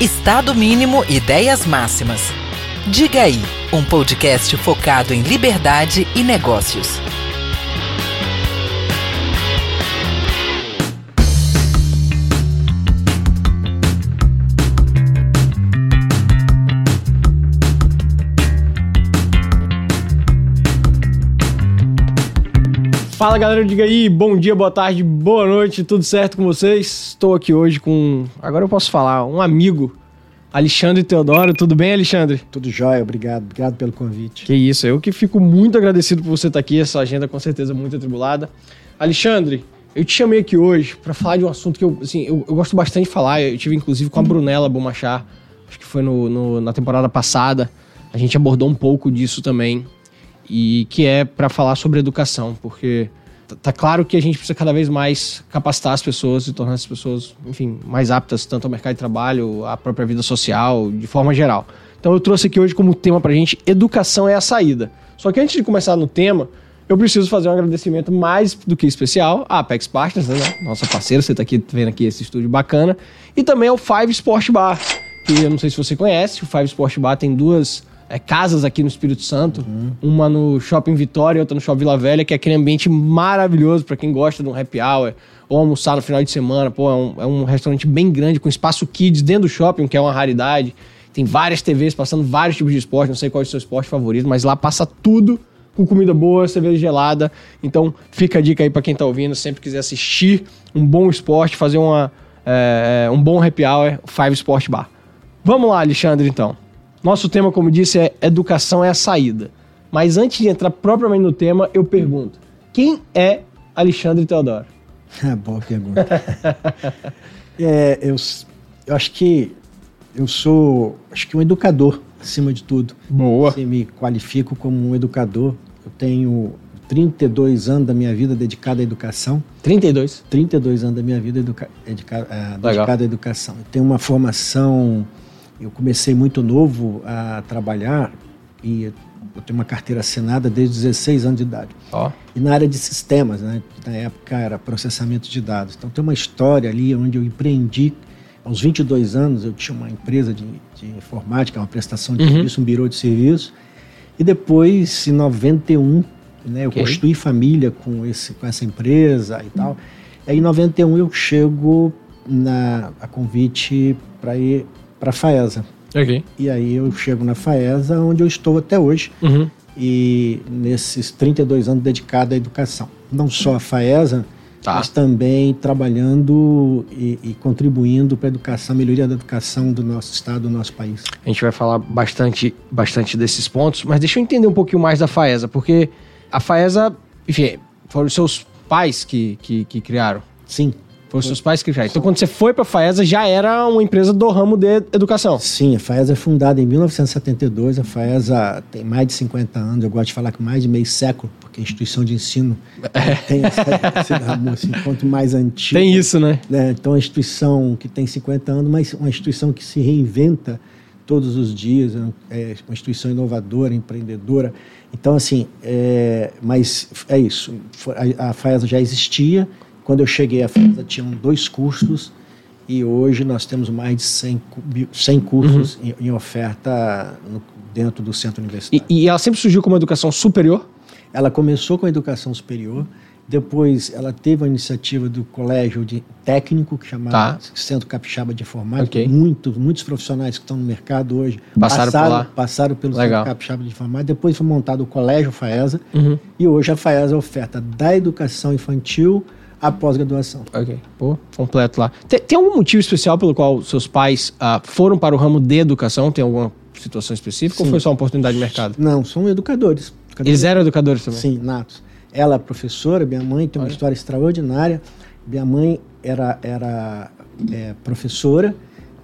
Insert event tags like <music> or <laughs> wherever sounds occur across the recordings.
Estado mínimo, ideias máximas. Diga aí, um podcast focado em liberdade e negócios. Fala galera, diga aí, bom dia, boa tarde, boa noite, tudo certo com vocês? Estou aqui hoje com, agora eu posso falar, um amigo, Alexandre Teodoro. Tudo bem, Alexandre? Tudo jóia, obrigado, obrigado pelo convite. Que isso, eu que fico muito agradecido por você estar aqui, essa agenda com certeza muito atribulada. Alexandre, eu te chamei aqui hoje para falar de um assunto que eu, assim, eu, eu, gosto bastante de falar, eu tive inclusive com a Brunella Bomachar, acho que foi no, no, na temporada passada, a gente abordou um pouco disso também, e que é para falar sobre educação, porque tá claro que a gente precisa cada vez mais capacitar as pessoas e tornar as pessoas, enfim, mais aptas tanto ao mercado de trabalho, à própria vida social, de forma geral. Então eu trouxe aqui hoje como tema pra gente educação é a saída. Só que antes de começar no tema, eu preciso fazer um agradecimento mais do que especial à Apex Partners, né? Nossa parceira, você tá aqui vendo aqui esse estúdio bacana, e também ao Five Sport Bar, que eu não sei se você conhece, o Five Sport Bar tem duas é, casas aqui no Espírito Santo. Uhum. Uma no Shopping Vitória outra no Shopping Vila Velha, que é aquele ambiente maravilhoso para quem gosta de um happy hour ou almoçar no final de semana. Pô, é um, é um restaurante bem grande, com espaço kids dentro do shopping, que é uma raridade. Tem várias TVs passando vários tipos de esporte. Não sei qual é o seu esporte favorito, mas lá passa tudo com comida boa, cerveja gelada. Então fica a dica aí para quem tá ouvindo, sempre quiser assistir um bom esporte, fazer uma, é, um bom happy hour, Five Sport Bar. Vamos lá, Alexandre, então. Nosso tema, como disse, é educação é a saída. Mas antes de entrar propriamente no tema, eu pergunto: quem é Alexandre Teodoro? Ah, <laughs> boa pergunta. <laughs> é, eu, eu acho que eu sou, acho que um educador acima de tudo. Boa. Você me qualifico como um educador. Eu tenho 32 anos da minha vida dedicado à educação. 32? 32 anos da minha vida educa, dedica, uh, dedicado à educação. Eu tenho uma formação eu comecei muito novo a trabalhar e eu tenho uma carteira assinada desde 16 anos de idade. Oh. E na área de sistemas, né? Na época era processamento de dados. Então tem uma história ali onde eu empreendi. Aos 22 anos eu tinha uma empresa de, de informática, uma prestação de uhum. serviço, um birô de serviço. E depois, em 91, né, eu okay. construí família com, esse, com essa empresa e tal. E aí, em 91 eu chego na, a convite para ir para a FAESA. Okay. E aí eu chego na FAESA, onde eu estou até hoje. Uhum. E nesses 32 anos dedicado à educação. Não só a FAESA, tá. mas também trabalhando e, e contribuindo para a educação, melhoria da educação do nosso estado, do nosso país. A gente vai falar bastante, bastante desses pontos, mas deixa eu entender um pouquinho mais da FAESA, porque a FAESA, enfim, foram os seus pais que, que, que criaram. Sim. Foi os seus pais que já. Então, quando você foi para a FAESA, já era uma empresa do ramo de educação. Sim, a FAESA é fundada em 1972. A FAESA tem mais de 50 anos. Eu gosto de falar que mais de meio século, porque a instituição de ensino é. tem essa, <laughs> ramo, assim, quanto mais antigo. Tem isso, né? né? Então, é uma instituição que tem 50 anos, mas uma instituição que se reinventa todos os dias. É uma instituição inovadora, empreendedora. Então, assim, é, mas é isso. A, a FAESA já existia quando eu cheguei à FESA, tinham dois cursos e hoje nós temos mais de 100, 100 cursos uhum. em, em, oferta no, dentro do centro universitário. E, e ela sempre surgiu como educação superior? Ela começou com a educação superior, depois ela teve a iniciativa do colégio de técnico, que chamava tá. Centro Capixaba de Informática. Okay. Muitos, muitos profissionais que estão no mercado hoje passaram, passaram, passaram pelo Legal. Centro Capixaba de Informática. Depois foi montado o Colégio FAESA. Uhum. E hoje a FAESA oferta da educação infantil a pós-graduação. Ok, pô, completo lá. Tem, tem, algum motivo especial pelo qual seus pais uh, foram para o ramo de educação? Tem alguma situação específica Sim. ou foi só uma oportunidade de mercado? Não, são educadores. educadores. Eles eram educadores também? Sim, natos. Ela é professora, minha mãe tem uma Olha. história extraordinária. Minha mãe era, era é, professora.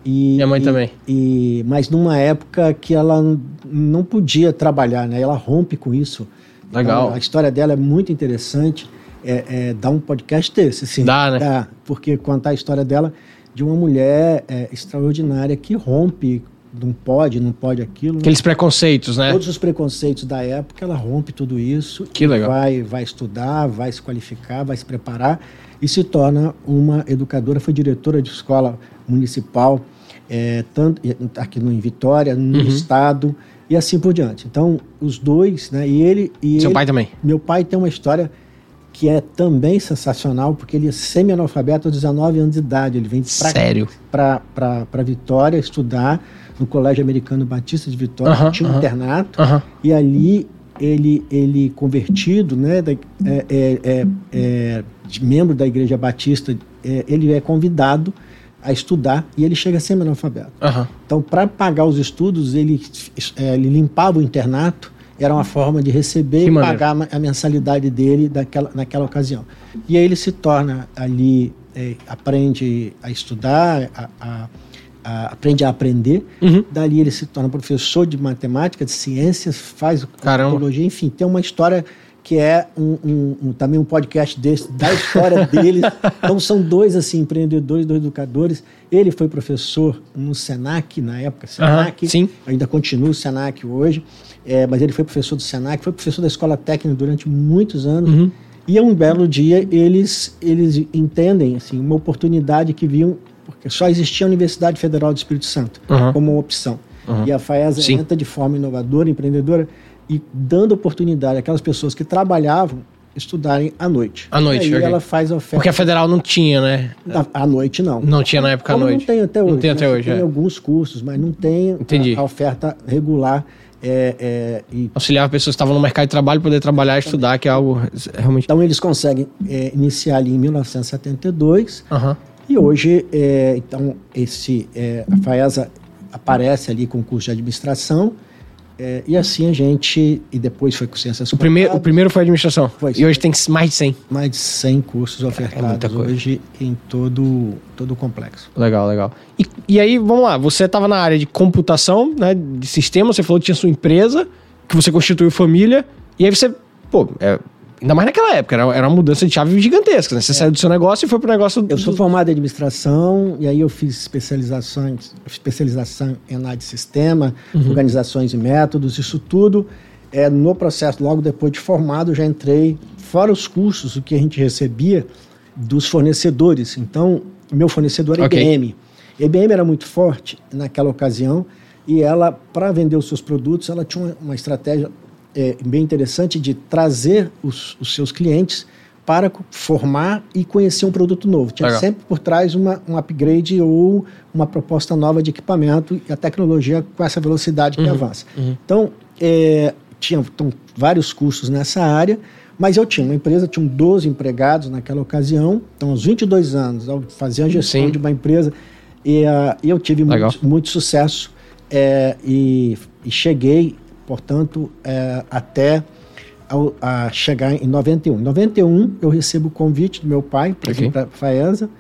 E, Minha mãe e, também. E, mas numa época que ela não podia trabalhar, né? Ela rompe com isso. Legal. Então, a história dela é muito interessante é, é, dar um podcast desse, sim. Dá, né? Dá, porque contar a história dela de uma mulher é, extraordinária que rompe, não pode, não pode aquilo. Aqueles preconceitos, né? Todos os preconceitos da época, ela rompe tudo isso. Que legal. Vai, vai estudar, vai se qualificar, vai se preparar e se torna uma educadora. Foi diretora de escola municipal é, tanto aqui no, em Vitória, no uhum. estado e assim por diante. Então, os dois, né? E ele. E Seu ele, pai também? Meu pai tem uma história que é também sensacional, porque ele é semi-analfabeto aos 19 anos de idade. Ele vem para Vitória estudar no Colégio Americano Batista de Vitória, uh -huh, tinha um internato, e ali ele, ele convertido, né, da, é, é, é, é membro da Igreja Batista, é, ele é convidado a estudar e ele chega semi-analfabeto. Então, para pagar os estudos, ele, é, ele limpava o internato, era uma forma de receber que e maneiro. pagar a mensalidade dele daquela, naquela ocasião. E aí ele se torna ali, é, aprende a estudar, a, a, a, aprende a aprender. Uhum. Dali ele se torna professor de matemática, de ciências, faz psicologia, enfim, tem uma história que é um, um, um, também um podcast desse, da história dele. <laughs> Então são dois assim empreendedores, dois educadores. Ele foi professor no Senac na época, Senac, sim. ainda continua o Senac hoje, é, mas ele foi professor do Senac, foi professor da escola técnica durante muitos anos. Uhum. E um belo dia eles eles entendem assim uma oportunidade que viam porque só existia a Universidade Federal do Espírito Santo uhum. como opção. Uhum. E a FAESA Sim. entra de forma inovadora, empreendedora e dando oportunidade àquelas pessoas que trabalhavam estudarem à noite. À noite, e aí okay. ela faz a oferta. Porque a federal não tinha, né? À noite não. Não tinha na época Como à noite. Não tem até hoje. Não tem até né? hoje. Tem é. alguns cursos, mas não tem. A, a oferta regular. É, é, e... Auxiliar pessoas que estavam no mercado de trabalho poder trabalhar e estudar, que é algo realmente. Então eles conseguem é, iniciar ali em 1972 uhum. e hoje, é, então, esse, é, a FAESA aparece ali com o curso de administração é, e assim a gente. E depois foi com ciências o primeiro O primeiro foi administração. Foi, e hoje tem mais de 100. Mais de 100 cursos ofertados é hoje em todo, todo o complexo. Legal, legal. E, e aí, vamos lá. Você estava na área de computação, né, de sistema, você falou que tinha sua empresa, que você constituiu família. E aí você, pô, é, Ainda mais naquela época, era, era uma mudança de chave gigantesca, né? Você é. saiu do seu negócio e foi pro negócio... Eu sou formado em administração, e aí eu fiz especializações, especialização em análise de sistema, uhum. organizações e métodos, isso tudo. É, no processo, logo depois de formado, já entrei, fora os cursos, o que a gente recebia dos fornecedores. Então, meu fornecedor é okay. IBM. A IBM era muito forte naquela ocasião, e ela, para vender os seus produtos, ela tinha uma, uma estratégia é, bem interessante de trazer os, os, seus clientes para formar e conhecer um produto novo. Tinha Legal. sempre por trás uma, um upgrade ou uma proposta nova de equipamento e a tecnologia com essa velocidade que uhum, avança. Uhum. Então, é, tinha então, vários custos nessa área, mas eu tinha uma empresa, tinha 12 empregados naquela ocasião, então aos 22 anos, ao fazer a gestão Sim. de uma empresa, e uh, eu tive muito, muito, sucesso é, e, e cheguei portanto, é, até ao, a chegar em 91. Em 91, eu recebo o convite do meu pai para okay. vir para a FAESA.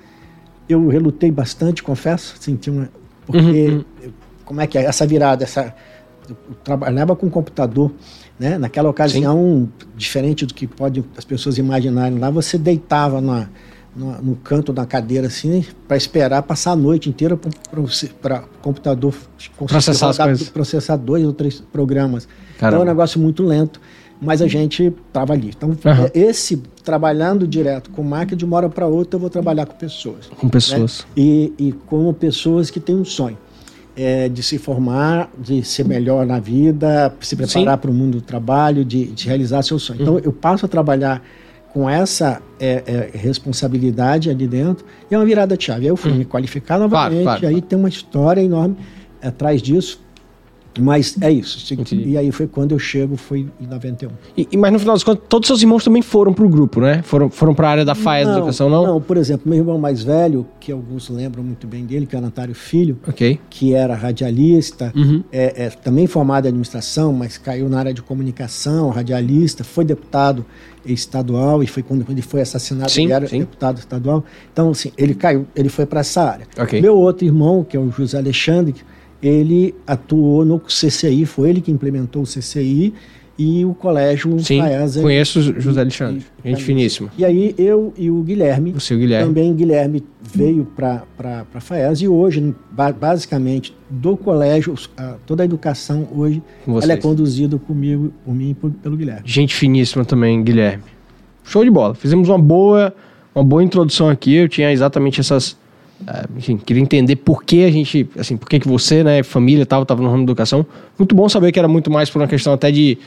Eu relutei bastante, confesso, senti uma. Porque, uhum, uhum. como é que é? Essa virada, essa. Eu trabalhava com computador, né? Naquela ocasião, Sim. diferente do que pode as pessoas imaginarem lá, você deitava na no, no, canto da cadeira assim para esperar passar a noite inteira para o computador processar, rodar, processar dois ou três programas. Caramba. Então é um negócio muito lento, mas a gente estava ali. Então, uhum. esse trabalhando direto com máquina de uma hora para outra, eu vou trabalhar com pessoas. Com pessoas. Né? E, e com pessoas que têm um sonho. É, de se formar, de ser melhor na vida, se preparar para o mundo do trabalho, de, de realizar seu sonho. Uhum. Então, eu passo a trabalhar com essa é, é, responsabilidade ali dentro, e é uma virada de chave. Aí eu fui hum. me qualificar novamente, claro, claro, aí claro. tem uma história enorme atrás disso. Mas é isso. Entendi. E aí foi quando eu chego, foi em 91. E, e, mas no final das contas, todos os seus irmãos também foram para o grupo, né? Foram, foram para a área da FAES da educação, não? Não, por exemplo, meu irmão mais velho, que alguns lembram muito bem dele, que é o Natário Filho, okay. que era radialista, uhum. é, é, também formado em administração, mas caiu na área de comunicação, radialista, foi deputado estadual e foi quando ele foi assassinado, sim, ele era sim. deputado estadual. Então, assim, ele caiu, ele foi para essa área. Okay. Meu outro irmão, que é o José Alexandre, ele atuou no CCI, foi ele que implementou o CCI e o colégio Sim, Faesa, conheço o José Alexandre, e, gente finíssima. E aí eu e o Guilherme, o seu Guilherme. também Guilherme veio para a Faesa e hoje, basicamente, do colégio, toda a educação hoje, ela é conduzida comigo, por mim e pelo Guilherme. Gente finíssima também, Guilherme. Show de bola. Fizemos uma boa, uma boa introdução aqui, eu tinha exatamente essas enfim, queria entender por que a gente, assim, por que, que você, né, família tal, estava no ramo da educação. Muito bom saber que era muito mais por uma questão até de.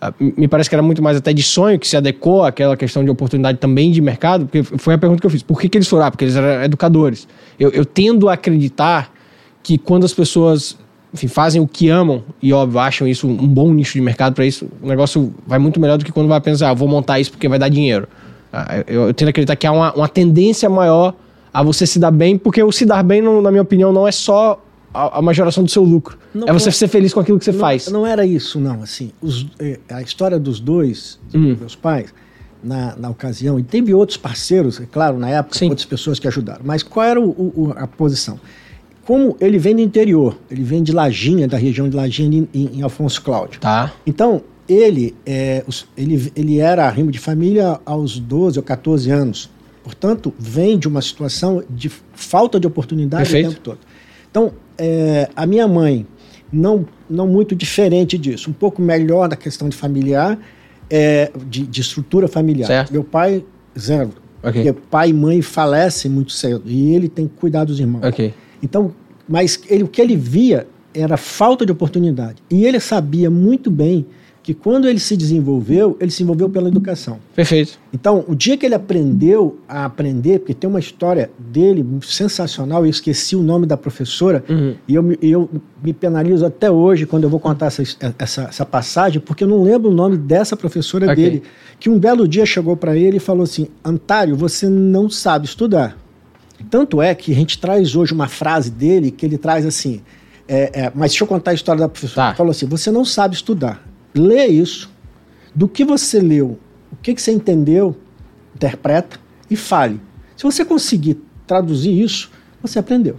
ah, Me parece que era muito mais até de sonho que se adequou àquela questão de oportunidade também de mercado, porque foi a pergunta que eu fiz. Por que, que eles foram? Ah, porque eles eram educadores. Eu, eu tendo a acreditar que quando as pessoas enfim, fazem o que amam e, óbvio, acham isso um bom nicho de mercado para isso, o negócio vai muito melhor do que quando vai pensar, ah, vou montar isso porque vai dar dinheiro. Ah, Eu, eu tendo a acreditar que há uma, uma tendência maior a você se dar bem, porque o se dar bem, não- na minha opinião, não é só a, a majoração do seu lucro. Não, é você não- ser feliz com aquilo que você não, faz. Não era isso, não. Assim, os- eh, a história dos dois, Hum. meus pais, na, na ocasião, e teve outros parceiros, é claro, na época, Sim. outras pessoas que ajudaram. Mas qual era o- o- a posição? Como ele vem do interior, ele vem de Lajinha, da região de Lajinha, ali em, em Afonso Cláudio. Tá. Então, ele, é, ele, ele era rimo de família aos 12 ou 14 anos. Portanto, vem de uma situação de falta de oportunidade Perfeito. o tempo todo. Então, é, a minha mãe, não, não muito diferente disso, um pouco melhor na questão de familiar, é, de, de estrutura familiar. Certo. Meu pai, zero. Ok. Porque pai e mãe falecem muito cedo e ele tem que cuidar dos irmãos. Ok. Então, mas ele, o que ele via era falta de oportunidade. E ele sabia muito bem que quando ele se desenvolveu, ele se envolveu pela educação. Perfeito. Então, o dia que ele aprendeu a aprender, porque tem uma história dele sensacional, eu esqueci o nome da professora, Uhum. e eu, me- eu me penalizo até hoje quando eu vou contar essa, essa, essa passagem, porque eu não lembro o nome dessa professora Ok. dele, que um belo dia chegou para ele e falou assim: Antário, você não sabe estudar. Tanto é que a gente traz hoje uma frase dele que ele traz assim. é, é, mas deixa eu contar a história da professora. Tá. Ele falou assim: você não sabe estudar. Lê isso. Do que você leu, o que, que você entendeu, interpreta e fale. Se você conseguir traduzir isso, você aprendeu.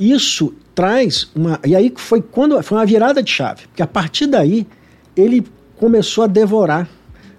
Isso traz uma. E aí foi quando foi uma virada de chave. Porque a partir daí ele começou a devorar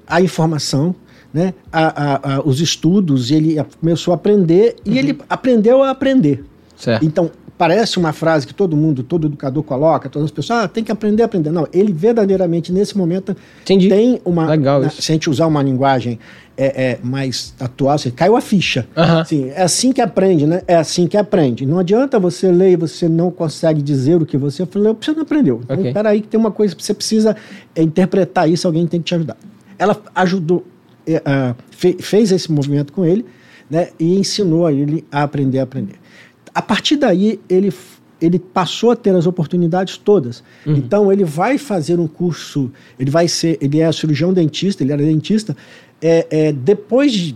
a informação, né, a- a- a- os estudos, ele começou a aprender e ele aprendeu a aprender. Certo. Então, parece uma frase que todo mundo, todo educador coloca, todas as pessoas, ah, tem que aprender a aprender. Não, ele verdadeiramente, nesse momento, Entendi. tem uma. Legal na- isso. Se a gente usar uma linguagem é, é, mais atual, assim, caiu a ficha. Aham. Assim, é assim que aprende, né? É assim que aprende. Não adianta você ler e você não consegue dizer o que você porque você não aprendeu. Então, Ok. peraí, que tem uma coisa que você precisa interpretar isso, alguém tem que te ajudar. Ela ajudou, é, ah, fe- fez esse movimento com ele, né? E ensinou a ele a aprender a aprender. A partir daí, ele, ele passou a ter as oportunidades todas. Então, ele vai fazer um curso, ele vai ser, ele é cirurgião dentista, ele era dentista, é, é, depois de,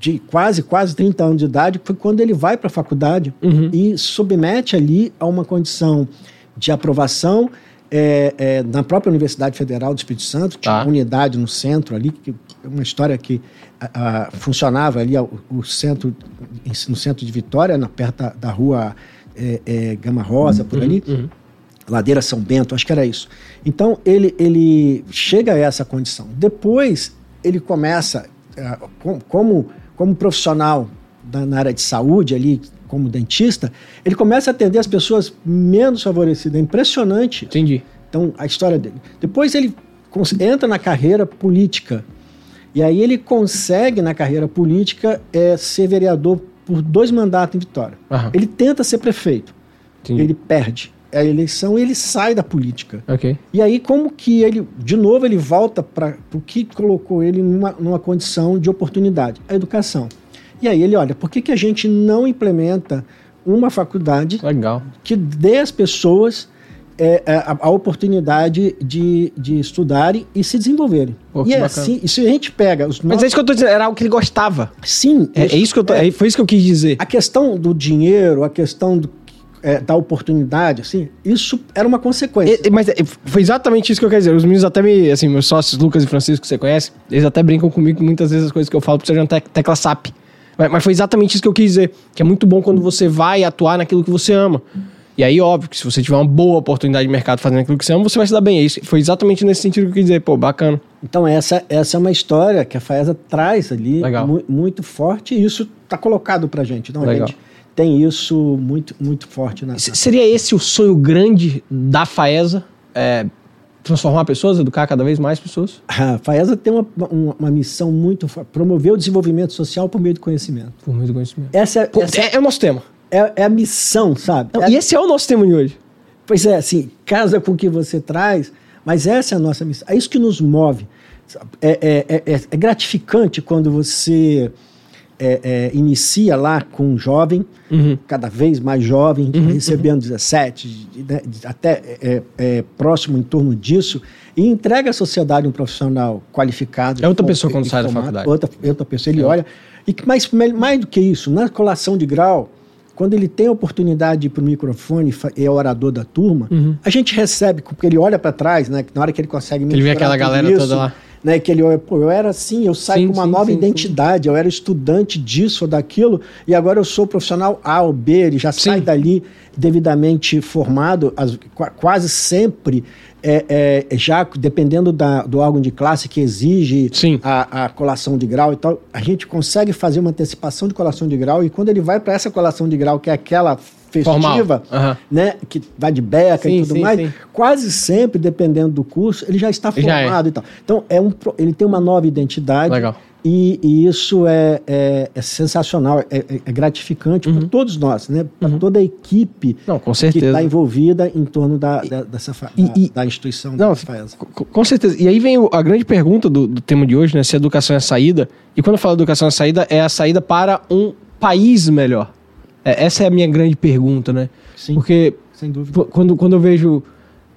de quase, quase 30 anos de idade, foi quando ele vai para a faculdade Uhum. e submete ali a uma condição de aprovação é, é, na própria Universidade Federal do Espírito Santo, tinha Tá. uma unidade no centro ali, que é uma história que a- a- funcionava ali o, o centro, no centro de Vitória, na, perto da, da rua é, é, Gama Rosa, por ali. Uhum. Ladeira São Bento, acho que era isso. Então ele, ele chega a essa condição. Depois ele começa, com- como, como profissional da, na área de saúde, ali, como dentista, ele começa a atender as pessoas menos favorecidas. É impressionante. Entendi. Então, a história dele. Depois ele entra na carreira política. E aí ele consegue, na carreira política, eh, ser vereador por dois mandatos em Vitória. Aham. Ele tenta ser prefeito. Entendi. Ele perde a eleição e ele sai da política. Ok. E aí, como que ele, de novo, ele volta para o que colocou ele numa, numa condição de oportunidade? A educação. E aí ele olha, por que, que a gente não implementa uma faculdade Legal. que dê às pessoas é, a, a oportunidade de, de estudarem e se desenvolverem? Pô, e é assim, e se a gente pega os Mas nossos- é isso que eu tô dizendo, era algo que ele gostava. Sim, É, é isso que eu tô, é, foi isso que eu quis dizer. a questão do dinheiro, a questão do, é, da oportunidade, assim, isso era uma consequência. E- mas é, foi exatamente isso que eu quero dizer. Os meninos até me, assim, meus sócios, Lucas e Francisco, que você conhece, eles até brincam comigo que muitas vezes as coisas que eu falo precisam de uma tec- tecla SAP. Mas, mas foi exatamente isso que eu quis dizer. Que é muito bom quando você vai atuar naquilo que você ama. E aí, óbvio, que se você tiver uma boa oportunidade de mercado fazendo aquilo que você ama, você vai se dar bem. É isso. Foi exatamente nesse sentido que eu quis dizer. Pô, bacana. Então, essa, essa é uma história que a Faesa traz ali mu- muito forte e isso está colocado para gente. Então, a Legal. gente tem isso muito, muito forte na. Se- Seria esse o sonho grande da FAESA? É, transformar pessoas, educar cada vez mais pessoas? <laughs> A Faesa tem uma, uma, uma missão muito forte: promover o desenvolvimento social por meio do conhecimento. Por meio do conhecimento. Essa, Pô, essa é, é o nosso tema. é, é a missão, sabe? Não, É- E esse é o nosso tema de hoje. Pois é, assim, casa com o que você traz, mas essa é a nossa missão. É isso que nos move. É, é- é- é- é gratificante quando você é, é, inicia lá com um jovem, cada vez mais jovem, recebendo 17, de- né, até é, é, próximo em torno disso, e entrega à sociedade um profissional qualificado. É outra pessoa quando sai da faculdade. Outra, outra pessoa, ele olha. E que mais, mais do que isso, na colação de grau, quando ele tem a oportunidade de ir para o microfone e é orador da turma, a gente recebe, porque ele olha para trás, né? Na hora que ele consegue Ele vê aquela galera toda lá. Né, que ele eu era assim, eu saio Sim, com uma sim, nova sim, identidade, eu era estudante disso ou daquilo, e agora eu sou profissional A ou B, ele já sai dali devidamente formado, as- qua- quase sempre, é, é, já dependendo da- do órgão de classe que exige Sim. a, a colação de grau e tal, a gente consegue fazer uma antecipação de colação de grau, e quando ele vai para essa colação de grau, que é aquela festiva, Aham. né, que vai de beca Sim, e tudo sim, mais, sim. quase sempre, dependendo do curso, ele já está Já é. formado e tal. Então, é um, ele tem uma nova identidade. Legal. E, e isso é, é- é sensacional, é, é- é gratificante para todos nós, né? Para toda a equipe Uhum. Não, que está envolvida em torno da, da- dessa e- da, e- da instituição Não, da FAES. com, com certeza. E aí vem a grande pergunta do, do tema de hoje, né? Se a educação é a saída. E quando eu falo educação é a saída, é a saída para um país melhor. É, essa é a minha grande pergunta, né? Sim. Porque Sem dúvida. Qu- quando, quando eu vejo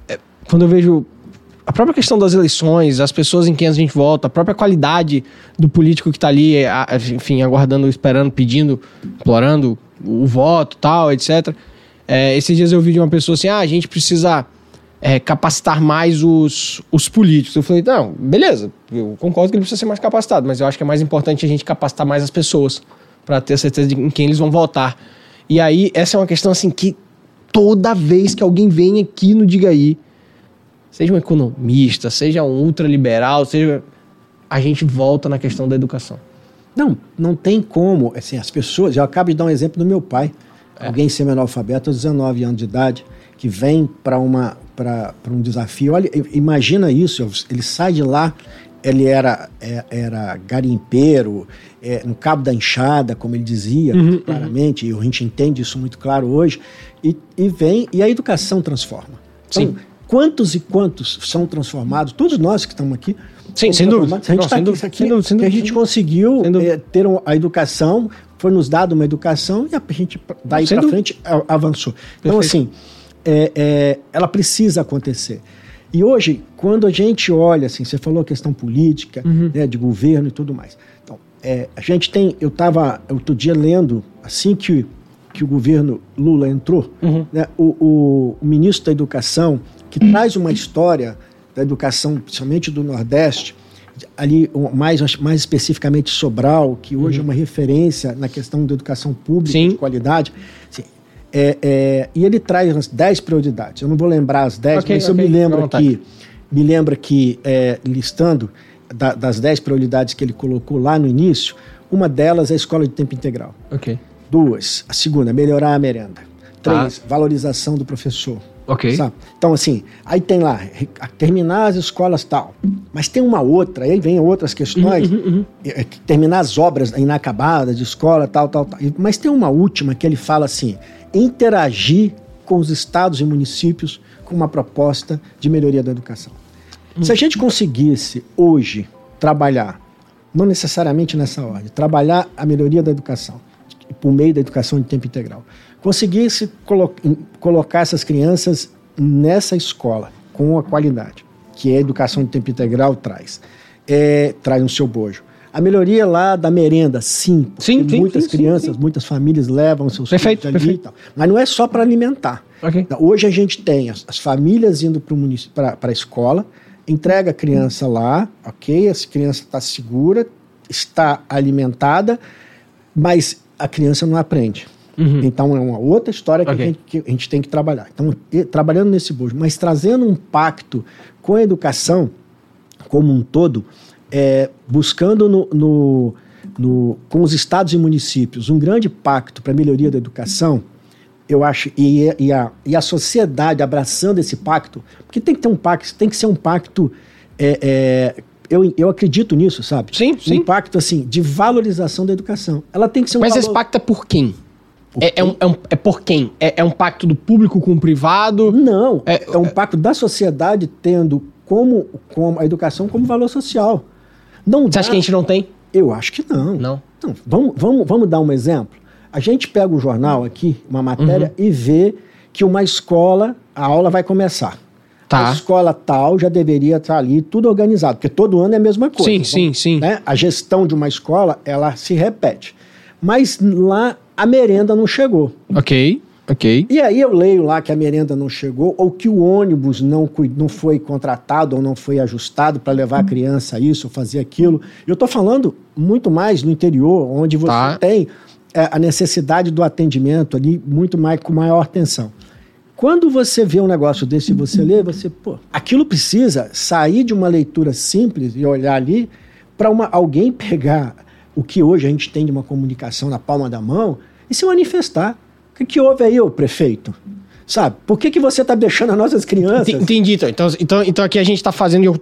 é, quando eu vejo a própria questão das eleições, as pessoas em quem a gente vota, a própria qualidade do político que está ali, enfim, aguardando, esperando, pedindo, implorando o voto, tal, etc. É, esses dias eu vi de uma pessoa assim, ah, a gente precisa é, capacitar mais os, os políticos. Eu falei, não, beleza, eu concordo que ele precisa ser mais capacitado, mas eu acho que é mais importante a gente capacitar mais as pessoas para ter certeza de em quem eles vão votar. E aí, essa é uma questão assim que toda vez que alguém vem aqui no Diga Aí, seja um economista, seja um ultraliberal, seja. A gente volta na questão da educação. Não, não tem como. Assim, as pessoas. Eu acabo de dar um exemplo do meu pai. É. Alguém semi-analfabeto aos 19 anos de idade, que vem para uma para um desafio. Olha, imagina isso. Ele sai de lá. Ele era, é- era garimpeiro, é, no cabo da enxada, como ele dizia Uhum, claramente, e a gente entende isso muito claro hoje, e, e vem, e a educação transforma. Então, Sim. Quantos e quantos são transformados? Todos nós que estamos aqui. Sim, sem dúvida. A gente tá aqui, dúvida, dúvida, a gente conseguiu é, ter a educação, foi nos dado uma educação e a gente daí para frente avançou. Então, Perfeito. assim, é, é, ela precisa acontecer. E hoje, quando a gente olha, assim, você falou a questão política, Uhum. né, de governo e tudo mais. Então, é, a gente tem, eu estava outro dia lendo, assim que, que o governo Lula entrou, Uhum. né, o, o- o ministro da Educação, que traz uma história da educação, principalmente do Nordeste, ali mais, mais especificamente Sobral, que hoje é uma referência na questão da educação pública Sim. de qualidade. assim, é, é, e ele traz as 10 prioridades. Eu não vou lembrar as 10, Ok, mas ok, eu me lembro que, me lembra que é, listando da- das 10 prioridades que ele colocou lá no início, uma delas é a escola de tempo integral. Ok. Duas, a segunda, melhorar a merenda. Tá. Três, valorização do professor. Ok. Sabe? Então, assim, aí tem lá, terminar as escolas tal. Mas tem uma outra, aí vem outras questões, Uhum, é, é, que terminar as obras inacabadas de escola, tal, tal, tal. Mas tem uma última que ele fala assim: interagir com os estados e municípios com uma proposta de melhoria da educação. Se a gente conseguisse hoje trabalhar, não necessariamente nessa ordem, trabalhar a melhoria da educação por meio da educação de tempo integral, conseguisse colo colocar essas crianças nessa escola com a qualidade que a educação de tempo integral traz, é, traz no seu bojo. A melhoria lá da merenda, sim, Sim, sim, muitas sim, crianças, sim. muitas famílias levam seus Perfeito, filhos ali perfeito. e tal. Mas não é só para alimentar. Ok. Hoje a gente tem as, as famílias indo para a escola, entrega a criança lá, ok? Essa criança está segura, está alimentada, mas a criança não aprende. Uhum. Então é uma outra história que, Ok. a gente, que a gente tem que trabalhar. Então, e- trabalhando nesse bojo, mas trazendo um pacto com a educação como um todo, é, buscando no, no- no- com os estados e municípios um grande pacto para a melhoria da educação, eu acho, e, e a, e a sociedade abraçando esse pacto, porque tem que ter um pacto, tem que ser um pacto. é, é, eu, eu acredito nisso, sabe? Sim, sim. Um pacto assim de valorização da educação. Ela tem que ser um Mas valor- esse pacto é por quem? É, é, um, é, um, é por quem? É, é um pacto do público com o privado? Não, é, é um pacto da sociedade tendo como, como a educação como valor social. Não Você dá... acha que a gente não tem? Eu acho que não. Não. não vamos, vamos, vamos dar um exemplo. A gente pega o jornal aqui, uma matéria, uhum. e vê que uma escola, a aula vai começar. Tá. A escola tal já deveria estar ali tudo organizado, porque todo ano é a mesma coisa. Sim, sim, sim. Né? A gestão de uma escola, ela se repete. Mas lá a merenda não chegou. Ok, ok. E aí eu leio lá que a merenda não chegou, ou que o ônibus não, não foi contratado ou não foi ajustado para levar a criança a isso, fazer aquilo. Eu estou falando muito mais no interior, onde você tá. tem é, a necessidade do atendimento ali muito mais com maior atenção. Quando você vê um negócio desse e você lê, você, pô, aquilo precisa sair de uma leitura simples e olhar ali para alguém pegar o que hoje a gente tem de uma comunicação na palma da mão e se manifestar. O que, que houve aí, ô prefeito? Sabe? Por que, que você está deixando as nossas crianças? Entendi, então. Então, então, então aqui a gente está fazendo. Eu,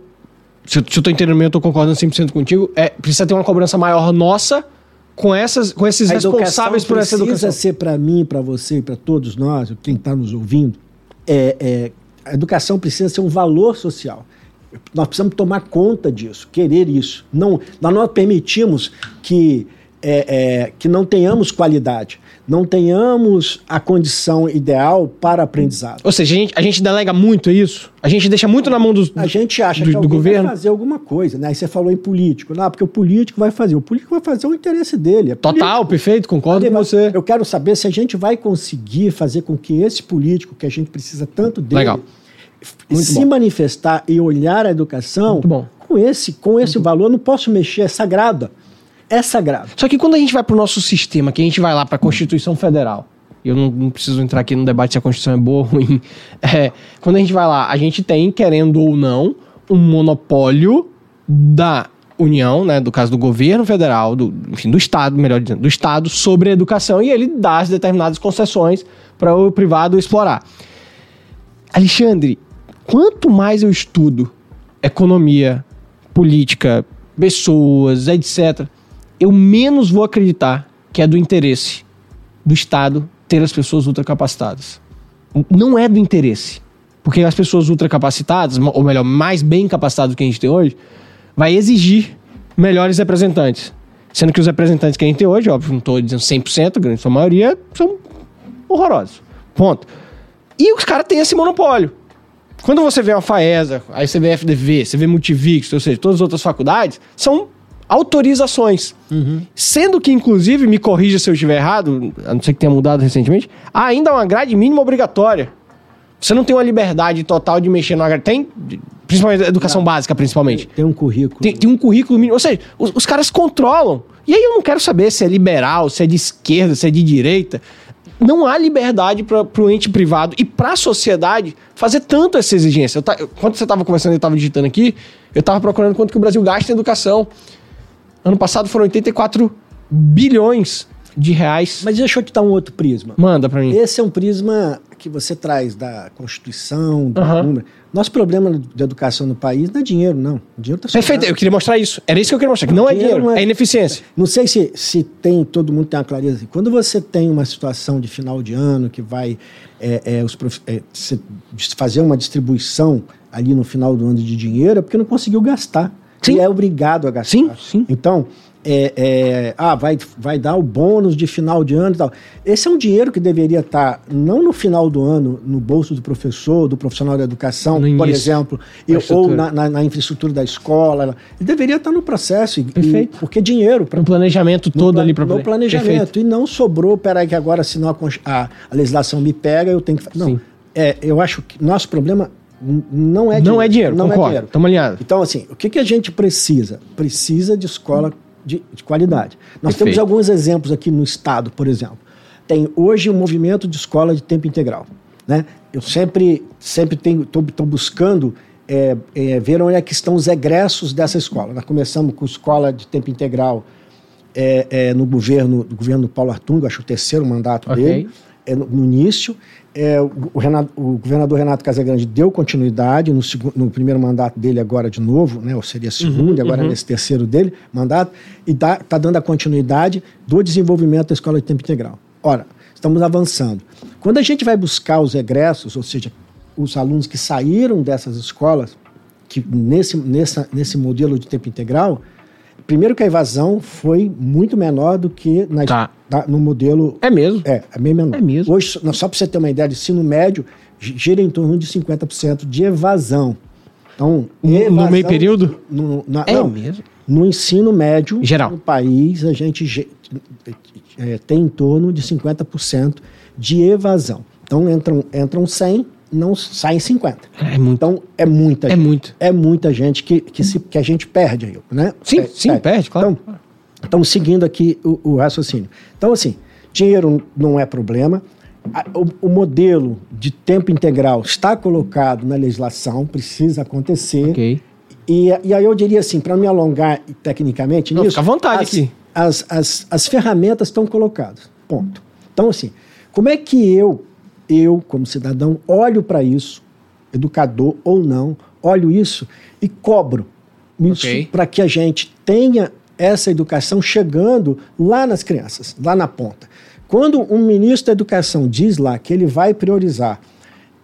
se, eu, tô entendendo, eu estou concordando 100% contigo. É, precisa ter uma cobrança maior nossa com, essas, com esses responsáveis por essa educação. Precisa ser para mim, para você e para todos nós, quem está nos ouvindo, é, é, a educação precisa ser um valor social. Nós precisamos tomar conta disso, querer isso. Não, nós não permitimos que, é, é que não tenhamos qualidade não tenhamos a condição ideal para aprendizado. Ou seja, a gente, a gente delega muito isso? A gente deixa muito na mão dos, A gente acha do, que alguém do governo? vai fazer alguma coisa, né? Aí você falou em político. Não, porque o político vai fazer. O político vai fazer o interesse dele. É Total, perfeito, concordo com você. Eu quero saber se a gente vai conseguir fazer com que esse político, que a gente precisa tanto dele, Legal. se bom. manifestar e olhar a educação com esse, com esse valor. Eu não posso mexer, é sagrada é sagrado. Só que quando a gente vai para o nosso sistema, que a gente vai lá para a Constituição Federal, eu não, não, preciso entrar aqui no debate se a Constituição é boa ou ruim. <laughs> É, quando a gente vai lá, a gente tem, querendo ou não, um monopólio da União, né, do caso do governo federal, do, enfim, do Estado, melhor dizendo, do Estado sobre a educação e ele dá as determinadas concessões para o privado explorar. Alexandre, quanto mais eu estudo economia, política, pessoas, etc., eu menos vou acreditar que é do interesse do Estado ter as pessoas ultracapacitadas. Não é do interesse. Porque as pessoas ultracapacitadas, ou melhor, mais bem capacitadas do que a gente tem hoje, vai exigir melhores representantes. Sendo que os representantes que a gente tem hoje, óbvio, não estou dizendo 100%, a grande sua maioria, são horrorosos. Ponto. E os caras têm esse monopólio. Quando você vê uma FAESA, aí você vê FDV, você vê Multivix, ou seja, todas as outras faculdades, são autorizações. Uhum. Sendo que, inclusive, me corrija se eu estiver errado, a não ser que tenha mudado recentemente, há ainda uma grade mínima obrigatória. Você não tem uma liberdade total de mexer na grade. Tem, principalmente educação não. básica, principalmente. Tem, tem um currículo. Tem, tem, um currículo mínimo. Ou seja, os, os caras controlam. E aí eu não quero saber se é liberal, se é de esquerda, se é de direita. Não há liberdade para o ente privado e para a sociedade fazer tanto essa exigência. Eu, quando você estava conversando, eu estava digitando aqui, eu estava procurando quanto que o Brasil gasta em educação. Ano passado foram 84 bilhões de reais. Mas deixa eu te dar um outro prisma. Manda para mim. Esse é um prisma que você traz da Constituição, do uhum. número. Nosso problema de educação no país não é dinheiro, não. O dinheiro tá Perfeito, eu queria mostrar isso. Era isso que eu queria mostrar, que não, não é dinheiro, não é... é... ineficiência. Não sei se, se tem, todo mundo tem uma clareza. Quando você tem uma situação de final de ano que vai é, é, os prof... É, fazer uma distribuição ali no final do ano de dinheiro, é porque não conseguiu gastar. Sim. E é obrigado a gastar. Sim, sim. Então, é, é, ah, vai, vai dar o bônus de final de ano e tal. Esse é um dinheiro que deveria estar não no final do ano, no bolso do professor, do profissional da educação, no por início, exemplo, ou na, na, na, infraestrutura da escola. Ele deveria estar no processo. Perfeito. E, porque dinheiro. Pra, no planejamento todo no, ali para No planejamento. Perfeito. E não sobrou, peraí, que agora, senão a, a, a legislação me pega, eu tenho que. Não. Sim. É, eu acho que nosso problema não é dinheiro. Não é dinheiro, não concordo. É. Estamos alinhados. Então, assim, o que, que a gente precisa? Precisa de escola de, de qualidade. Nós Perfeito. temos alguns exemplos aqui no Estado, por exemplo. Tem hoje um movimento de escola de tempo integral. Né? Eu sempre sempre estou buscando é, é, ver onde é que estão os egressos dessa escola. Nós começamos com escola de tempo integral é, é no governo do governo Paulo Artung, acho o terceiro mandato okay. dele, é, no, no início. É, o, Renato, o, governador Renato Casagrande deu continuidade no, no primeiro mandato dele agora de novo, né, ou seria segundo, uhum, agora uhum. nesse terceiro dele mandato, e está tá dando a continuidade do desenvolvimento da escola de tempo integral. Ora, estamos avançando. Quando a gente vai buscar os egressos, ou seja, os alunos que saíram dessas escolas, que nesse, nessa, nesse modelo de tempo integral, primeiro que a evasão foi muito menor do que na, Tá. no modelo. É mesmo? É, é bem menor. É mesmo? Hoje, só- para você ter uma ideia, de ensino médio gi- gira em torno de 50% de evasão. Então, No- no evasão- meio período? No, na- É não, mesmo? no ensino médio Geral. no país, a gente ge- é, tem em torno de 50% de evasão. Então, entram, entram 100, não saem 50. É muito. Então, é muita É gente. muito. É muita gente que, que, se, que a gente perde aí, né? Sim, É, sim, perde, claro. Então, estamos seguindo aqui o, o raciocínio. Então, assim, dinheiro não é problema. O, o modelo de tempo integral está colocado na legislação, precisa acontecer. Ok. E, e aí eu diria assim, para me alongar tecnicamente Não, nisso, fica à vontade as, aqui. As, as, as ferramentas estão colocadas. Ponto. Então, assim, como é que eu, eu como cidadão, olho para isso, educador ou não, olho isso e cobro isso Ok. para que a gente tenha essa educação chegando lá nas crianças, lá na ponta. Quando um ministro da educação diz lá que ele vai priorizar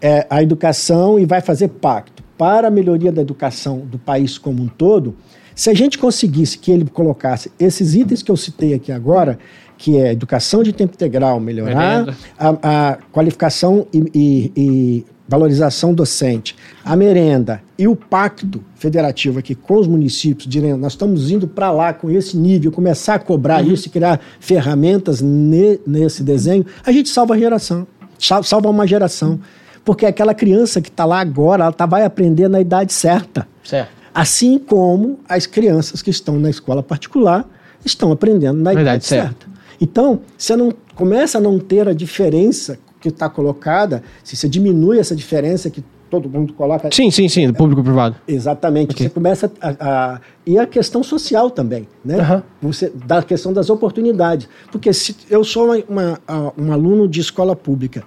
é, a educação e vai fazer pacto para a melhoria da educação do país como um todo, se a gente conseguisse que ele colocasse esses itens que eu citei aqui agora, que é educação de tempo integral, melhorar a, a qualificação e, e- e valorização docente, a merenda e o pacto federativo aqui com os municípios, dizendo nós estamos indo para lá com esse nível, começar a cobrar isso e criar ferramentas ne- nesse desenho, a gente salva a geração, sal- salva uma geração. Porque aquela criança que está lá agora, ela tá, vai aprender na idade certa. Certo. Assim como as crianças que estão na escola particular estão aprendendo na Verdade, idade certo. certa. Então, você não começa a não ter a diferença que está colocada, se você diminui essa diferença que todo mundo coloca. Sim, sim, sim, do público e privado. Exatamente. Ok. Você começa a, a- E a questão social também, né? Aham. Você, da questão das oportunidades. Porque se eu sou uma, uma- um aluno de escola pública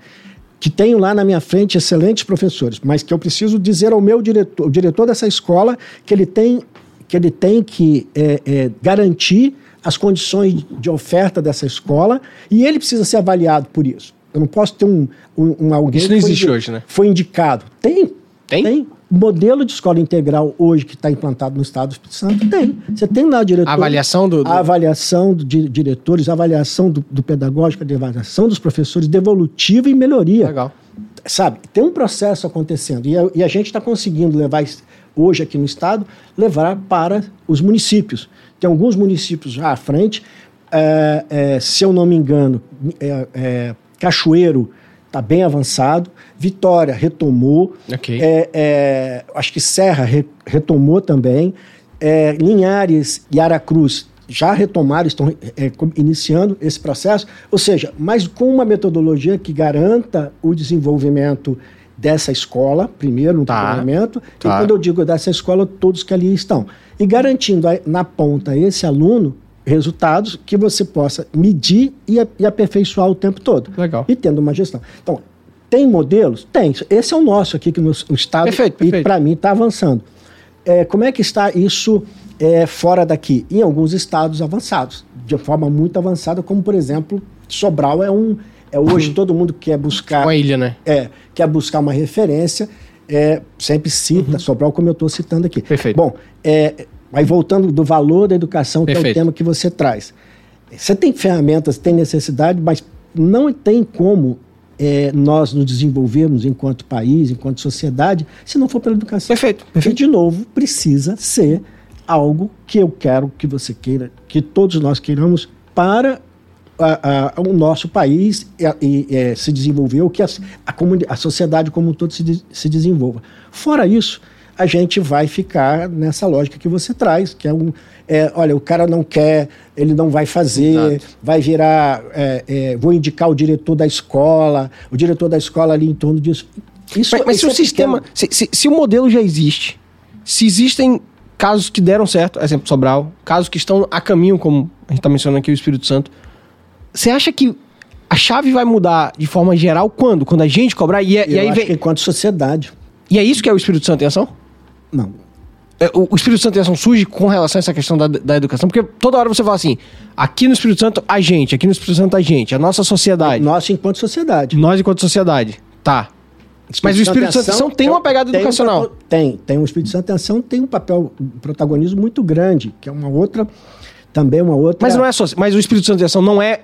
que tenho lá na minha frente excelentes professores, mas que eu preciso dizer ao meu diretor, o diretor dessa escola, que ele tem que, ele tem que é, é, garantir as condições de oferta dessa escola e ele precisa ser avaliado por isso. Eu não posso ter um, um, um alguém Isso não foi existe hoje, né? Foi indicado. Tem. Tem? Tem. O modelo de escola integral hoje que está implantado no Estado do Espírito Santo tem. Você tem lá o diretor. A avaliação do- do- A avaliação dos diretores, avaliação do, do pedagógico, a avaliação dos professores, devolutiva e melhoria. Legal. Sabe? Tem um processo acontecendo. E a, e a gente está conseguindo levar hoje aqui no Estado, levar para os municípios. Tem alguns municípios já à frente. é, é, se eu não me engano, é, é, Cachoeiro está bem avançado. Vitória retomou. Ok. É, é, acho que Serra re- retomou também. É, Linhares e Aracruz já retomaram, estão iniciando esse processo. Ou seja, mas com uma metodologia que garanta o desenvolvimento dessa escola, primeiro no Tá. treinamento, Tá. e quando eu digo dessa escola, todos que ali estão. E garantindo na ponta esse aluno resultados que você possa medir e, e aperfeiçoar o tempo todo. Legal. E tendo uma gestão. Então, tem modelos? Tem. Esse é o nosso aqui, que no, no Estado, Perfeito, e perfeito. para mim está avançando. É, como é que está isso é, fora daqui? Em alguns estados avançados, de forma muito avançada, como por exemplo, Sobral é um. É hoje todo mundo quer buscar Com a ilha, né? é, quer buscar uma referência, é, sempre cita Sobral, como eu estou citando aqui. Uhum. Perfeito. Bom, é, aí voltando do valor da educação, que é Perfeito. o tema que você traz. Você tem ferramentas, tem necessidade, mas não tem como é, nós nos desenvolvermos enquanto país, enquanto sociedade, se não for pela educação. Perfeito, E, perfeito. de novo, precisa ser algo que eu quero que você queira, que todos nós queiramos para a- a- o nosso país e, é, se desenvolver, o que a, a, sociedade como um todo se, de- se desenvolva. Fora isso, a gente vai ficar nessa lógica que você traz, que é um. é, olha, o cara não quer, ele não vai fazer, Exato. vai virar. é, é, vou indicar o diretor da escola, o diretor da escola ali em torno disso. Isso, Mas, mas se isso o é sistema. pequeno. Se, se- se o modelo já existe, se existem casos que deram certo, exemplo Sobral, casos que estão a caminho, como a gente está mencionando aqui o Espírito Santo, você acha que a chave vai mudar de forma geral quando? Quando a gente cobrar? E, é- e aí vem. enquanto sociedade. E é isso que é o Espírito Santo em ação? Não. é, o, o Espírito Santo em ação surge com relação a essa questão da, da educação? Porque toda hora você fala assim, aqui no Espírito Santo a gente, aqui no Espírito Santo a gente, a nossa sociedade. Nós enquanto sociedade. Nós enquanto sociedade. Tá. Mas o Espírito Santo ação tem uma pegada tem um educacional. papel- tem, tem. O Espírito Santo em ação tem um papel, um protagonismo muito grande, que é uma outra, também uma outra... Mas não é só, mas o Espírito Santo ação não é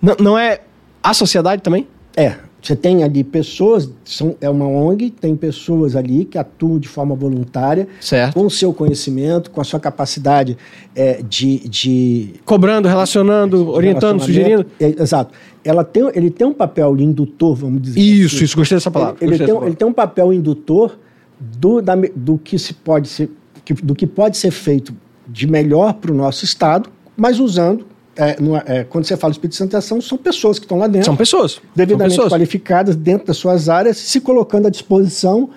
não, não é a sociedade também? É, você tem ali pessoas, são, é uma ONG, tem pessoas ali que atuam de forma voluntária, Certo. com o seu conhecimento, com a sua capacidade é, de, de Cobrando, relacionando, orientando, sugerindo. É, exato. Ela tem, ele tem um papel indutor, vamos dizer Isso, assim. isso, gostei dessa palavra. Ele, ele tem, dessa ele tem um papel indutor do, da do que se pode ser, que- do que pode ser feito de melhor para o nosso estado, mas usando é, é- é, quando você fala Espírito Santo em ação, são pessoas que estão lá dentro, São pessoas. São devidamente pessoas. qualificadas dentro das suas áreas, se colocando à disposição,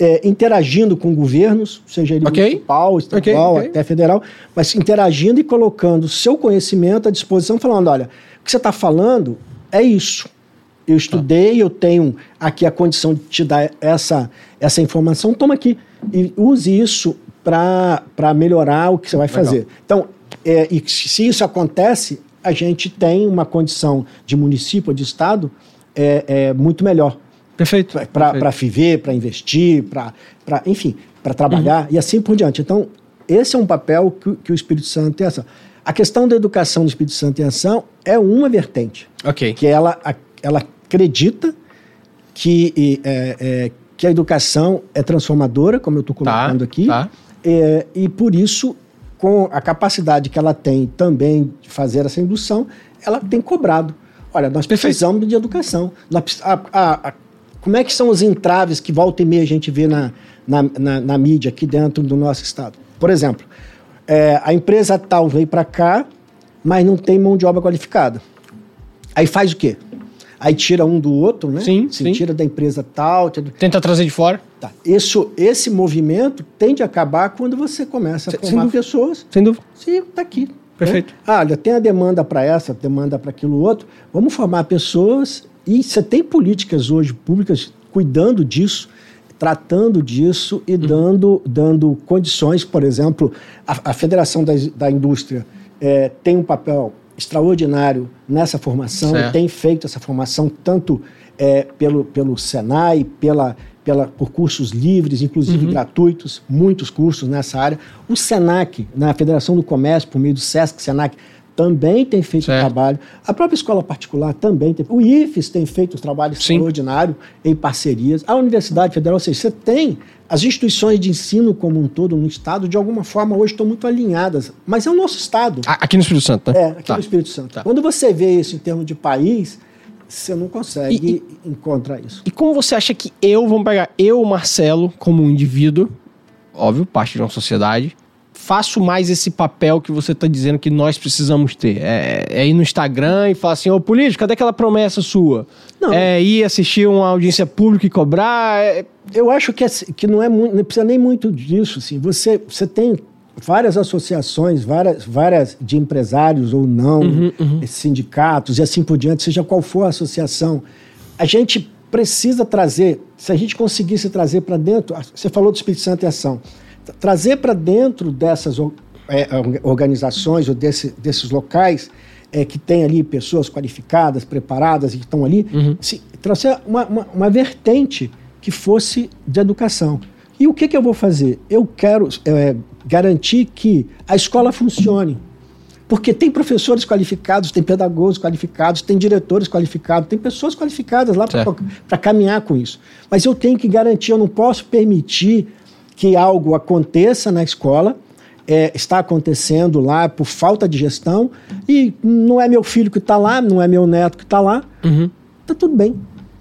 é, interagindo com governos, seja ele Ok. municipal, estadual, Ok, ok. até federal, mas interagindo e colocando seu conhecimento à disposição, falando: olha, o que você está falando é isso. Eu estudei, eu tenho aqui a condição de te dar essa, essa informação, toma aqui e use isso para melhorar o que você vai fazer. Então, é, e se isso acontece, a gente tem uma condição de município ou de estado é, é, muito melhor Perfeito. para viver, para investir, para enfim, para trabalhar Uhum. e assim por diante. Então, esse é um papel que, o- que o Espírito Santo tem ação. A questão da educação do Espírito Santo em ação é uma vertente, Ok. que ela, ela acredita que, é, é, que a educação é transformadora, como eu estou colocando aqui, Tá. é, e por isso, com a capacidade que ela tem também de fazer essa indução, ela tem cobrado. Olha, nós precisamos de educação. Nós a- a- a- como é que são os entraves que volta e meia a gente vê na, na, na- na mídia aqui dentro do nosso estado? Por exemplo, é, a empresa tal veio para cá, mas não tem mão de obra qualificada. Aí faz o quê? Aí tira um do outro, né? Sim, Se sim. Tira da empresa tal. tira- Tenta trazer de fora. Tá. Isso, esse movimento tende a acabar quando você começa a formar pessoas. Sem dúvida. Sim, está aqui. Perfeito. né? Ah, olha, tem a demanda para essa, demanda para aquilo outro. Vamos formar pessoas e você tem políticas hoje públicas cuidando disso, tratando disso e dando, dando condições. Por exemplo, a, a Federação da, da Indústria eh, tem um papel extraordinário nessa formação, Certo. tem feito essa formação tanto eh, pelo, pelo Senai, pela, pela, por cursos livres, inclusive Uhum. gratuitos, muitos cursos nessa área. O SENAC, na Federação do Comércio, por meio do SESC, SENAC, também tem feito Certo. trabalho. A própria escola particular também tem. O IFES tem feito um trabalho Sim. extraordinário em parcerias. A Universidade Federal, ou seja, você tem as instituições de ensino como um todo no Estado, de alguma forma, hoje estão muito alinhadas. Mas é o nosso Estado. Aqui no Espírito Santo, né? É, aqui Tá. no Espírito Santo. Tá. Quando você vê isso em termos de país, você não consegue encontrar isso. E como você acha que eu, vamos pegar eu, Marcelo, como um indivíduo, óbvio, parte de uma sociedade, faço mais esse papel que você está dizendo que nós precisamos ter? É, é ir no Instagram e falar assim, ô político, cadê aquela promessa sua? Não. É ir assistir uma audiência pública e cobrar? É- Eu acho que, assim, que não é muito, não precisa nem muito disso. Assim. Você, você tem várias associações, várias, várias de empresários ou não, sindicatos e assim por diante, seja qual for a associação. A gente precisa trazer, se a gente conseguisse trazer para dentro, você falou do Espírito Santo em ação, trazer para dentro dessas é, orga- organizações ou desse- desses locais é, que tem ali pessoas qualificadas, preparadas e que estão ali, se, trazer uma, uma, uma vertente que fosse de educação. E o que, que eu vou fazer? Eu quero é, garantir que a escola funcione. Porque tem professores qualificados, tem pedagogos qualificados, tem diretores qualificados, tem pessoas qualificadas lá para caminhar com isso. Mas eu tenho que garantir, eu não posso permitir que algo aconteça na escola, é, está acontecendo lá por falta de gestão, e não é meu filho que está lá, não é meu neto que está lá, tá tudo bem.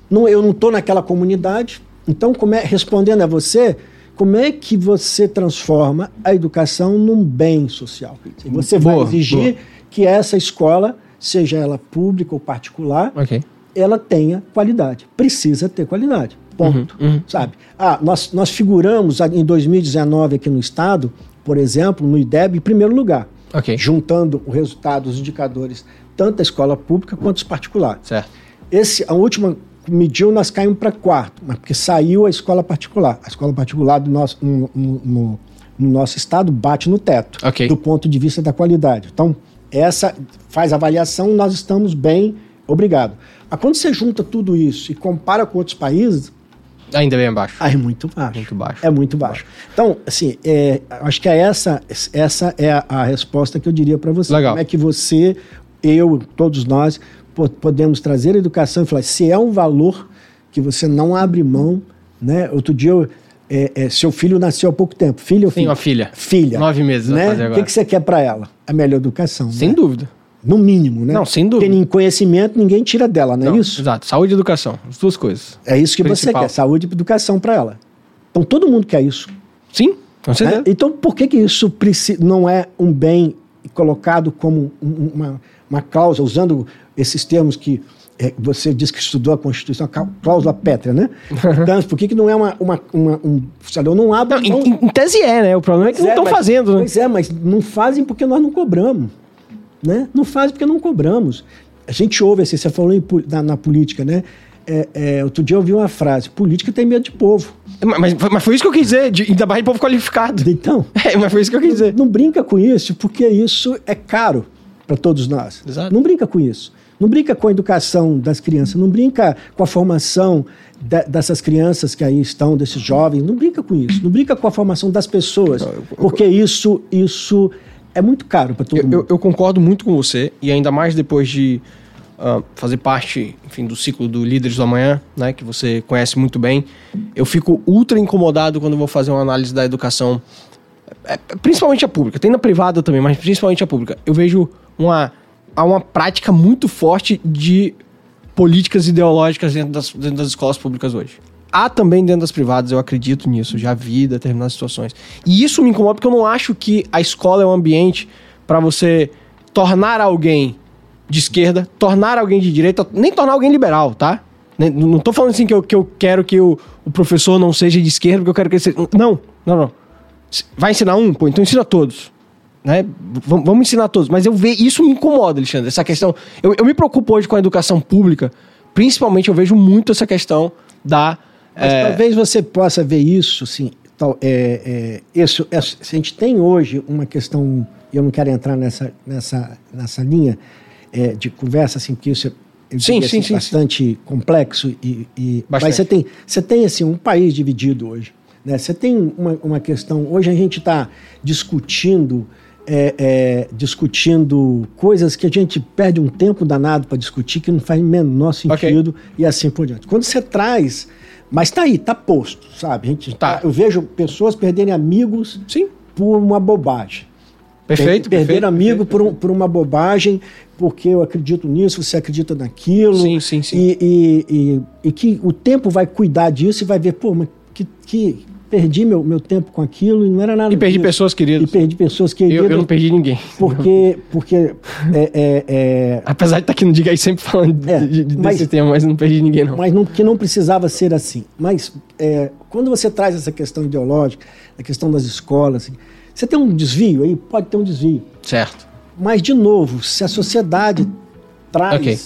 Não, eu não estou naquela comunidade. Então, como é, respondendo a você, como é que você transforma a educação num bem social? Você vai Boa, exigir boa. que essa escola, seja ela pública ou particular, Ok. ela tenha qualidade. Precisa ter qualidade. Ponto. Uhum, Sabe? Ah, nós, nós figuramos em 2019 aqui no Estado, por exemplo, no IDEB, em primeiro lugar. Ok. Juntando o resultado, os indicadores, tanto da escola pública quanto os particulares. Certo. Esse, a última mediu, nós caímos para quarto, mas porque saiu a escola particular. A escola particular do nosso, no, no- no- no nosso estado bate no teto, Ok. do ponto de vista da qualidade. Então, essa faz avaliação, nós estamos bem, obrigado. Mas quando você junta tudo isso e compara com outros países, Ainda bem abaixo. ah, é muito baixo. Muito baixo. É muito baixo. Então, assim, é, acho que é essa, essa é a, a resposta que eu diria para você. Legal. Como é que você, eu, todos nós, podemos trazer a educação e falar, se é um valor que você não abre mão, né? Outro dia, eu, é, é, seu filho nasceu há pouco tempo. Filho ou filha? filha. Filha. Nove meses né? O que, que você quer para ela? A melhor educação. Sem né? dúvida. No mínimo, né? Não, sem dúvida. Porque conhecimento ninguém tira dela, não, é isso? Exato. Saúde e educação. As duas coisas. É isso que Principal. você quer, saúde e educação para ela. Então todo mundo quer isso. Sim, com certeza. né? Então, por que, que isso não é um bem colocado como um- uma, uma cláusula, usando esses termos que é, você disse que estudou a Constituição, a clá- cláusula pétrea, né? <laughs> Então, por que, que não é uma, uma, uma- um. Eu não abro. Não, em, mão- em- em tese é, né? O problema é que Pois não é, estão mas- fazendo, né? Pois é, mas não fazem porque nós não cobramos. Né? Não fazem porque não cobramos. A gente ouve assim, você falou em na, na política, né? É, é, outro dia eu ouvi uma frase: política tem medo de povo. Mas, mas foi isso que eu quis dizer, de, ainda mais de povo qualificado. Então, <laughs> É, mas foi isso que eu quis dizer. não brinca com isso, porque isso é caro para todos nós. Exato. Não brinca com isso. Não brinca com a educação das crianças, não brinca com a formação de- dessas crianças que aí estão, desses jovens, não brinca com isso. Não brinca com a formação das pessoas, porque isso, isso é muito caro para todo Eu, mundo. eu- eu concordo muito com você, e ainda mais depois de ah, fazer parte, enfim, do ciclo do Líderes do Amanhã, né, que você conhece muito bem. Eu fico ultra incomodado quando vou fazer uma análise da educação, é, é, principalmente a pública. Tem na privada também, mas principalmente a pública. Eu vejo uma, há uma prática muito forte de políticas ideológicas dentro das, dentro das escolas públicas hoje. Há também dentro das privadas, eu acredito nisso, já vi determinadas situações. E isso me incomoda porque eu não acho que a escola é um ambiente para você tornar alguém de esquerda, tornar alguém de direita, nem tornar alguém liberal, tá? Não tô falando assim que eu, que eu quero que o, o professor não seja de esquerda, porque eu quero que ele seja. Não, não, não. Vai ensinar um? Pô, então ensina todos. Né? V- Vamos ensinar todos. Mas eu vejo. Isso me incomoda, Alexandre. Essa questão. Eu, eu me preocupo hoje com a educação pública. Principalmente, eu vejo muito essa questão da. Mas é, talvez você possa ver isso, assim, tal, é, é, isso, é, se a gente tem hoje uma questão, e eu não quero entrar nessa, nessa, nessa linha é, de conversa, assim, porque isso é eu Sim, diria, sim, assim, sim, bastante complexo, e, e- Bastante. mas você tem, você tem assim, um país dividido hoje. Né? Você tem uma, uma questão, hoje a gente está discutindo é, é, discutindo coisas que a gente perde um tempo danado para discutir, que não faz o menor sentido, e assim por diante. Quando você traz. Mas tá aí, tá posto, sabe? A gente, Tá. Eu vejo pessoas perderem amigos Sim, por uma bobagem. perfeito. Per- Perder perfeito, amigo perfeito. por, um- por uma bobagem, porque eu acredito nisso, você acredita naquilo. Sim, sim, sim. E, e, e, e que o tempo vai cuidar disso e vai ver, pô, mas que, que perdi meu, meu tempo com aquilo e não era nada E perdi disso. pessoas E queridas. perdi pessoas Eu, queridas. eu não perdi ninguém. Porque, porque é, é, é, Apesar de estar aqui no Diga aí sempre falando É, de, de- mas- desse tema, mas não perdi ninguém, não. mas não, que não precisava ser assim. Mas é, quando você traz essa questão ideológica, a questão das escolas, assim, você tem um desvio aí? Pode ter um desvio. Certo. Mas, de novo, se a sociedade traz, Ok.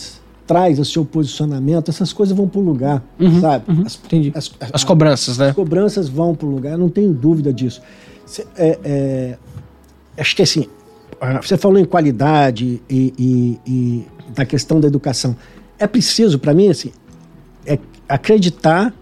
Traz o seu posicionamento, essas coisas vão para o lugar, sabe? As, Entendi. as- As cobranças, né? as cobranças vão para o lugar, eu não tenho dúvida disso. Cê- é, é, acho que assim, você falou em qualidade e, e- e da questão da educação. É preciso, para mim, assim, é acreditar,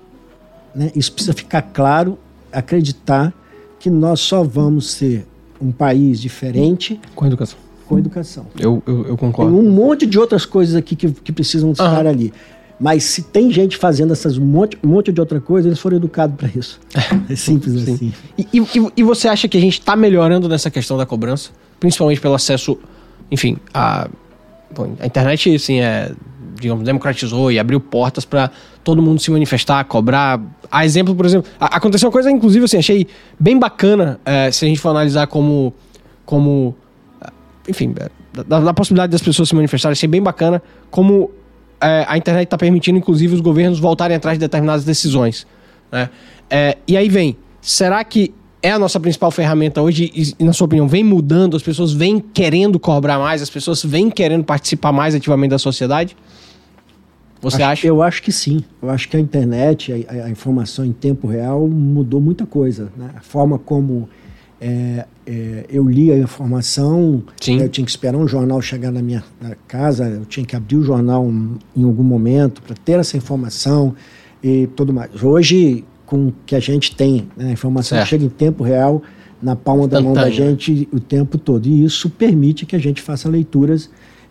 né, isso precisa ficar claro, acreditar que nós só vamos ser um país diferente Com educação. Com educação. Eu, eu, eu Tem concordo. um monte de outras coisas aqui que, que precisam estar ali. Mas se tem gente fazendo essas monte, um monte de outra coisa, eles foram educados para isso. É simples Sim. assim. E, e- e você acha que a gente está melhorando nessa questão da cobrança? Principalmente pelo acesso, enfim, a. bom, a internet, assim, é, digamos, democratizou e abriu portas para todo mundo se manifestar, cobrar. A exemplo, por exemplo, a- aconteceu uma coisa, inclusive, assim, achei bem bacana, é, se a gente for analisar como. como enfim, é, da, da possibilidade das pessoas se manifestarem, achei bem bacana como é, a internet está permitindo, inclusive, os governos voltarem atrás de determinadas decisões. Né? É, e aí vem, será que é a nossa principal ferramenta hoje e, e, na sua opinião, vem mudando, as pessoas vêm querendo cobrar mais, as pessoas vêm querendo participar mais ativamente da sociedade? Você Acho- acha? Eu acho que sim. Eu acho que a internet, a, a- a informação em tempo real mudou muita coisa. né? A forma como é, é, eu li a informação, Sim. eu tinha que esperar um jornal chegar na minha na casa, eu tinha que abrir o jornal em algum momento para ter essa informação e tudo mais. Hoje, com o que a gente tem, né, a informação Certo. chega em tempo real, na palma da mão da né? gente o tempo todo. E isso permite que a gente faça leituras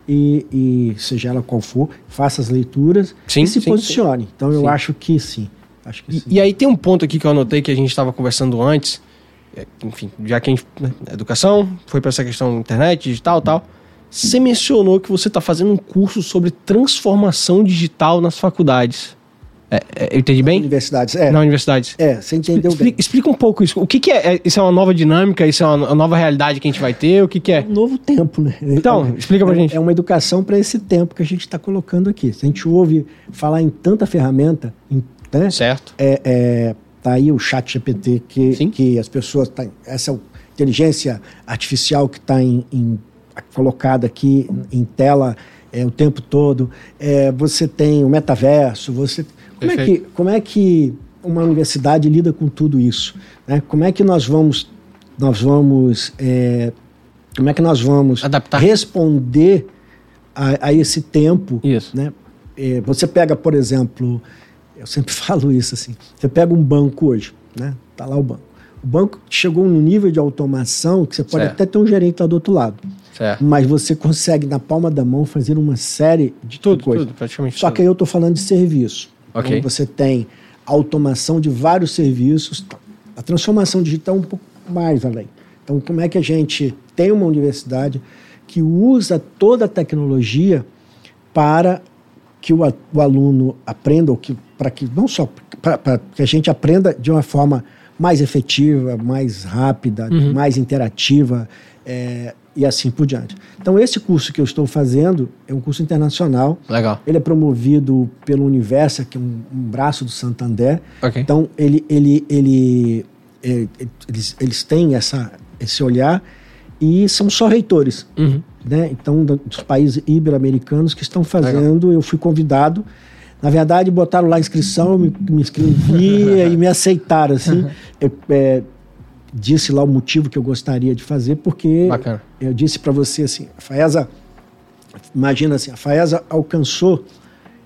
e, e seja ela qual for, faça as leituras Sim, e se sim, posicione. Então eu acho que sim. Acho que E, sim. e aí tem um ponto aqui que eu anotei que a gente estava conversando antes. É, Enfim, já que a gente. né, educação, foi para essa questão da internet, digital e tal. Você mencionou que você está fazendo um curso sobre transformação digital nas faculdades. É, é, eu entendi bem? Universidades. É, Na universidade. é você entendeu bem. Explica, um pouco isso. O que, que é? é? Isso é uma nova dinâmica? Isso é uma, nova realidade que a gente vai ter? O que, que é? um novo tempo, né? Então, explica pra é, gente. É uma educação para esse tempo que a gente está colocando aqui. Se a gente ouve falar em tanta ferramenta, em, né? Certo. É, é, tá aí o chat GPT que, Sim. que as pessoas tá, essa inteligência artificial que está colocada aqui em tela é, o tempo todo. É, você tem o metaverso. Você como é, que, como é que uma universidade lida com tudo isso? né? Como é que nós vamos nós vamos é, como é que nós vamos Adaptar. responder a, a esse tempo Isso. né? É, você pega, por exemplo, eu sempre <laughs> falo isso assim, você pega um banco hoje, né? Tá lá o banco. O banco chegou num nível de automação que você pode Certo. até ter um gerente lá do outro lado, Certo. mas você consegue na palma da mão fazer uma série de Tudo, coisas. tudo, praticamente Só tudo. que aí eu estou falando de serviço. Ok. Então você tem automação de vários serviços. A transformação digital é um pouco mais além. Então, como é que a gente tem uma universidade que usa toda a tecnologia para que o, o aluno aprenda, ou que, para que não só para que a gente aprenda de uma forma mais efetiva, mais rápida, Uhum. mais interativa é, e assim por diante. Então, esse curso que eu estou fazendo é um curso internacional. Legal. Ele é promovido pelo Universa, que é um, um braço do Santander. Ok. Então, ele, ele, ele, é, eles, eles têm essa, esse olhar e são só reitores. Uhum. Né? Então, dos países ibero-americanos que estão fazendo, eu fui convidado. Na verdade, botaram lá a inscrição, me, me inscrevi e me <laughs> aceitaram. Assim. Eu, é, disse lá o motivo que eu gostaria de fazer, porque Bacana. eu disse para você assim, a Faesa, imagina assim, a Faesa alcançou,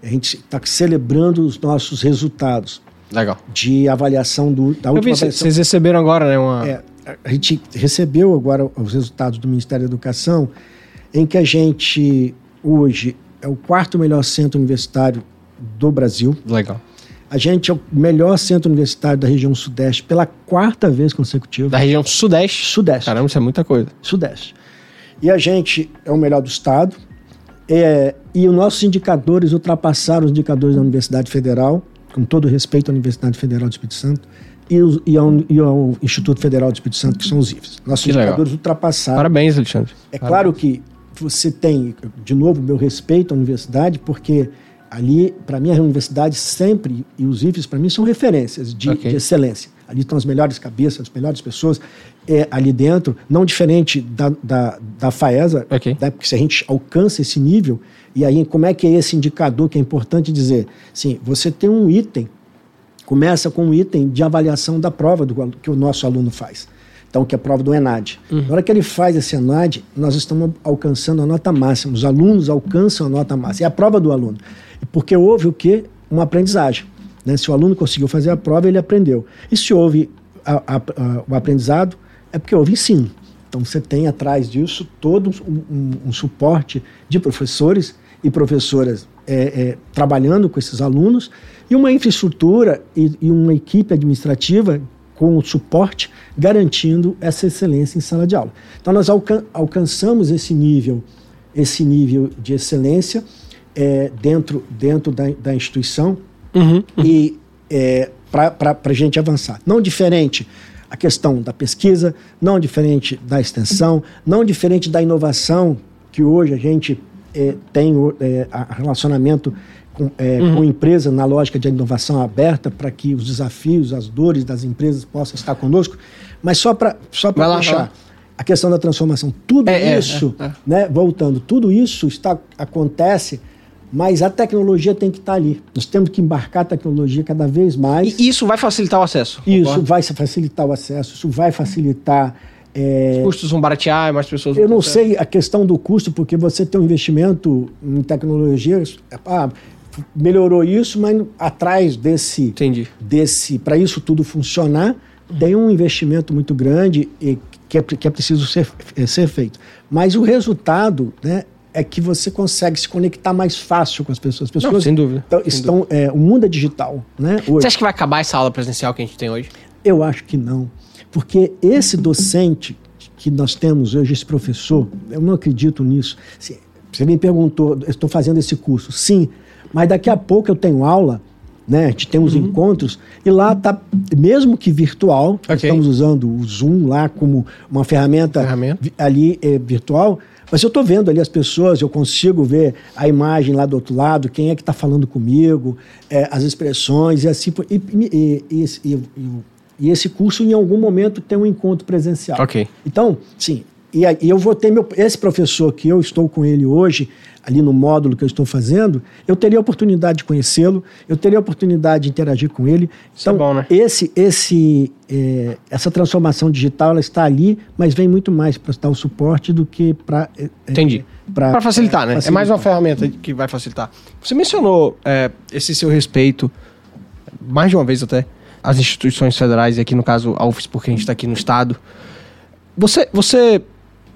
a gente está celebrando os nossos resultados Legal. de avaliação do, da Eu última vi, avaliação. vocês receberam agora, né? Uma... É, a gente recebeu agora os resultados do Ministério da Educação, em que a gente hoje é o quarto melhor centro universitário do Brasil. Legal. A gente é o melhor centro universitário da região Sudeste pela quarta vez consecutiva. Da região Sudeste. Sudeste. Caramba, isso é muita coisa. Sudeste. E a gente é o melhor do estado. É, e os nossos indicadores ultrapassaram os indicadores da Universidade Federal, com todo respeito à Universidade Federal do Espírito Santo, e, os- e ao, e ao Instituto Federal do Espírito Santo, que são os IFES. Nossos Que legal. indicadores ultrapassaram. Parabéns, Alexandre. É claro que você tem, de novo, meu respeito à universidade, porque ali, para mim, a universidade sempre, e os IFES, para mim, são referências de, Ok. de excelência. Ali estão as melhores cabeças, as melhores pessoas é, ali dentro, não diferente da, da, da FAESA, Ok. né, porque se a gente alcança esse nível, e aí como é que é esse indicador que é importante dizer? Sim, você tem um item, começa com um item de avaliação da prova do, que o nosso aluno faz. Então, que é a prova do ENAD. Na hora que ele faz esse ENAD, nós estamos alcançando a nota máxima. Os alunos alcançam a nota máxima. É a prova do aluno. Porque houve o quê? Uma aprendizagem. né? Se o aluno conseguiu fazer a prova, ele aprendeu. E se houve a- a- a- o aprendizado, é porque houve ensino. Então, você tem atrás disso todo um, um- um suporte de professores e professoras é, é, trabalhando com esses alunos e uma infraestrutura e, e uma equipe administrativa com o suporte garantindo essa excelência em sala de aula. Então nós alcan alcançamos esse nível, esse nível de excelência é, dentro, dentro da, da instituição Uhum. e é, para a gente avançar. Não diferente a questão da pesquisa, não diferente da extensão, não diferente da inovação, que hoje a gente é, tem é, relacionamento com, é, com empresa na lógica de inovação aberta para que os desafios, as dores das empresas possam estar conosco. Mas só para só fechar, a questão da transformação, tudo É, é, isso, é. né, voltando, tudo isso está, acontece mas a tecnologia tem que estar ali. Nós temos que embarcar a tecnologia cada vez mais. E isso vai facilitar o acesso. Isso vai facilitar o acesso, isso vai facilitar. é, Os custos vão baratear, mais pessoas eu vão não ter sei a questão do custo, porque você tem um investimento em tecnologia, ah, melhorou isso, mas atrás desse, Entendi. desse para isso tudo funcionar, tem um investimento muito grande e que é, que é preciso ser, é, ser feito. Mas o resultado né, é que você consegue se conectar mais fácil com as pessoas. As pessoas sem dúvida, Então, sem estão, é, o mundo é digital. Né, hoje. Você acha que vai acabar essa aula presencial que a gente tem hoje? Eu acho que não. Porque esse docente que nós temos hoje, esse professor, eu não acredito nisso. Se- Você me perguntou, estou fazendo esse curso. Sim, mas daqui a pouco eu tenho aula, né? A gente tem Uhum. os encontros, e lá tá, mesmo que virtual, nós Ok. estamos usando o Zoom lá como uma ferramenta, Ferramenta. ali é, virtual. Mas eu estou vendo ali as pessoas, eu consigo ver a imagem lá do outro lado, quem é que está falando comigo, é, as expressões e assim. por- e- e- e- e esse curso, em algum momento, tem um encontro presencial. Ok. Então, sim. E, aí eu vou ter meu, esse professor que eu estou com ele hoje, ali no módulo que eu estou fazendo, eu teria a oportunidade de conhecê-lo, eu teria a oportunidade de interagir com ele. Isso é Então, bom, né? esse, esse, é, essa transformação digital ela está ali, mas vem muito mais para dar o suporte do que para. Entendi. Para facilitar, né? É mais uma ferramenta que vai facilitar. Você mencionou é, esse seu respeito, mais de uma vez até, às instituições federais, e aqui no caso a UFES, porque a gente está aqui no Estado. Você, você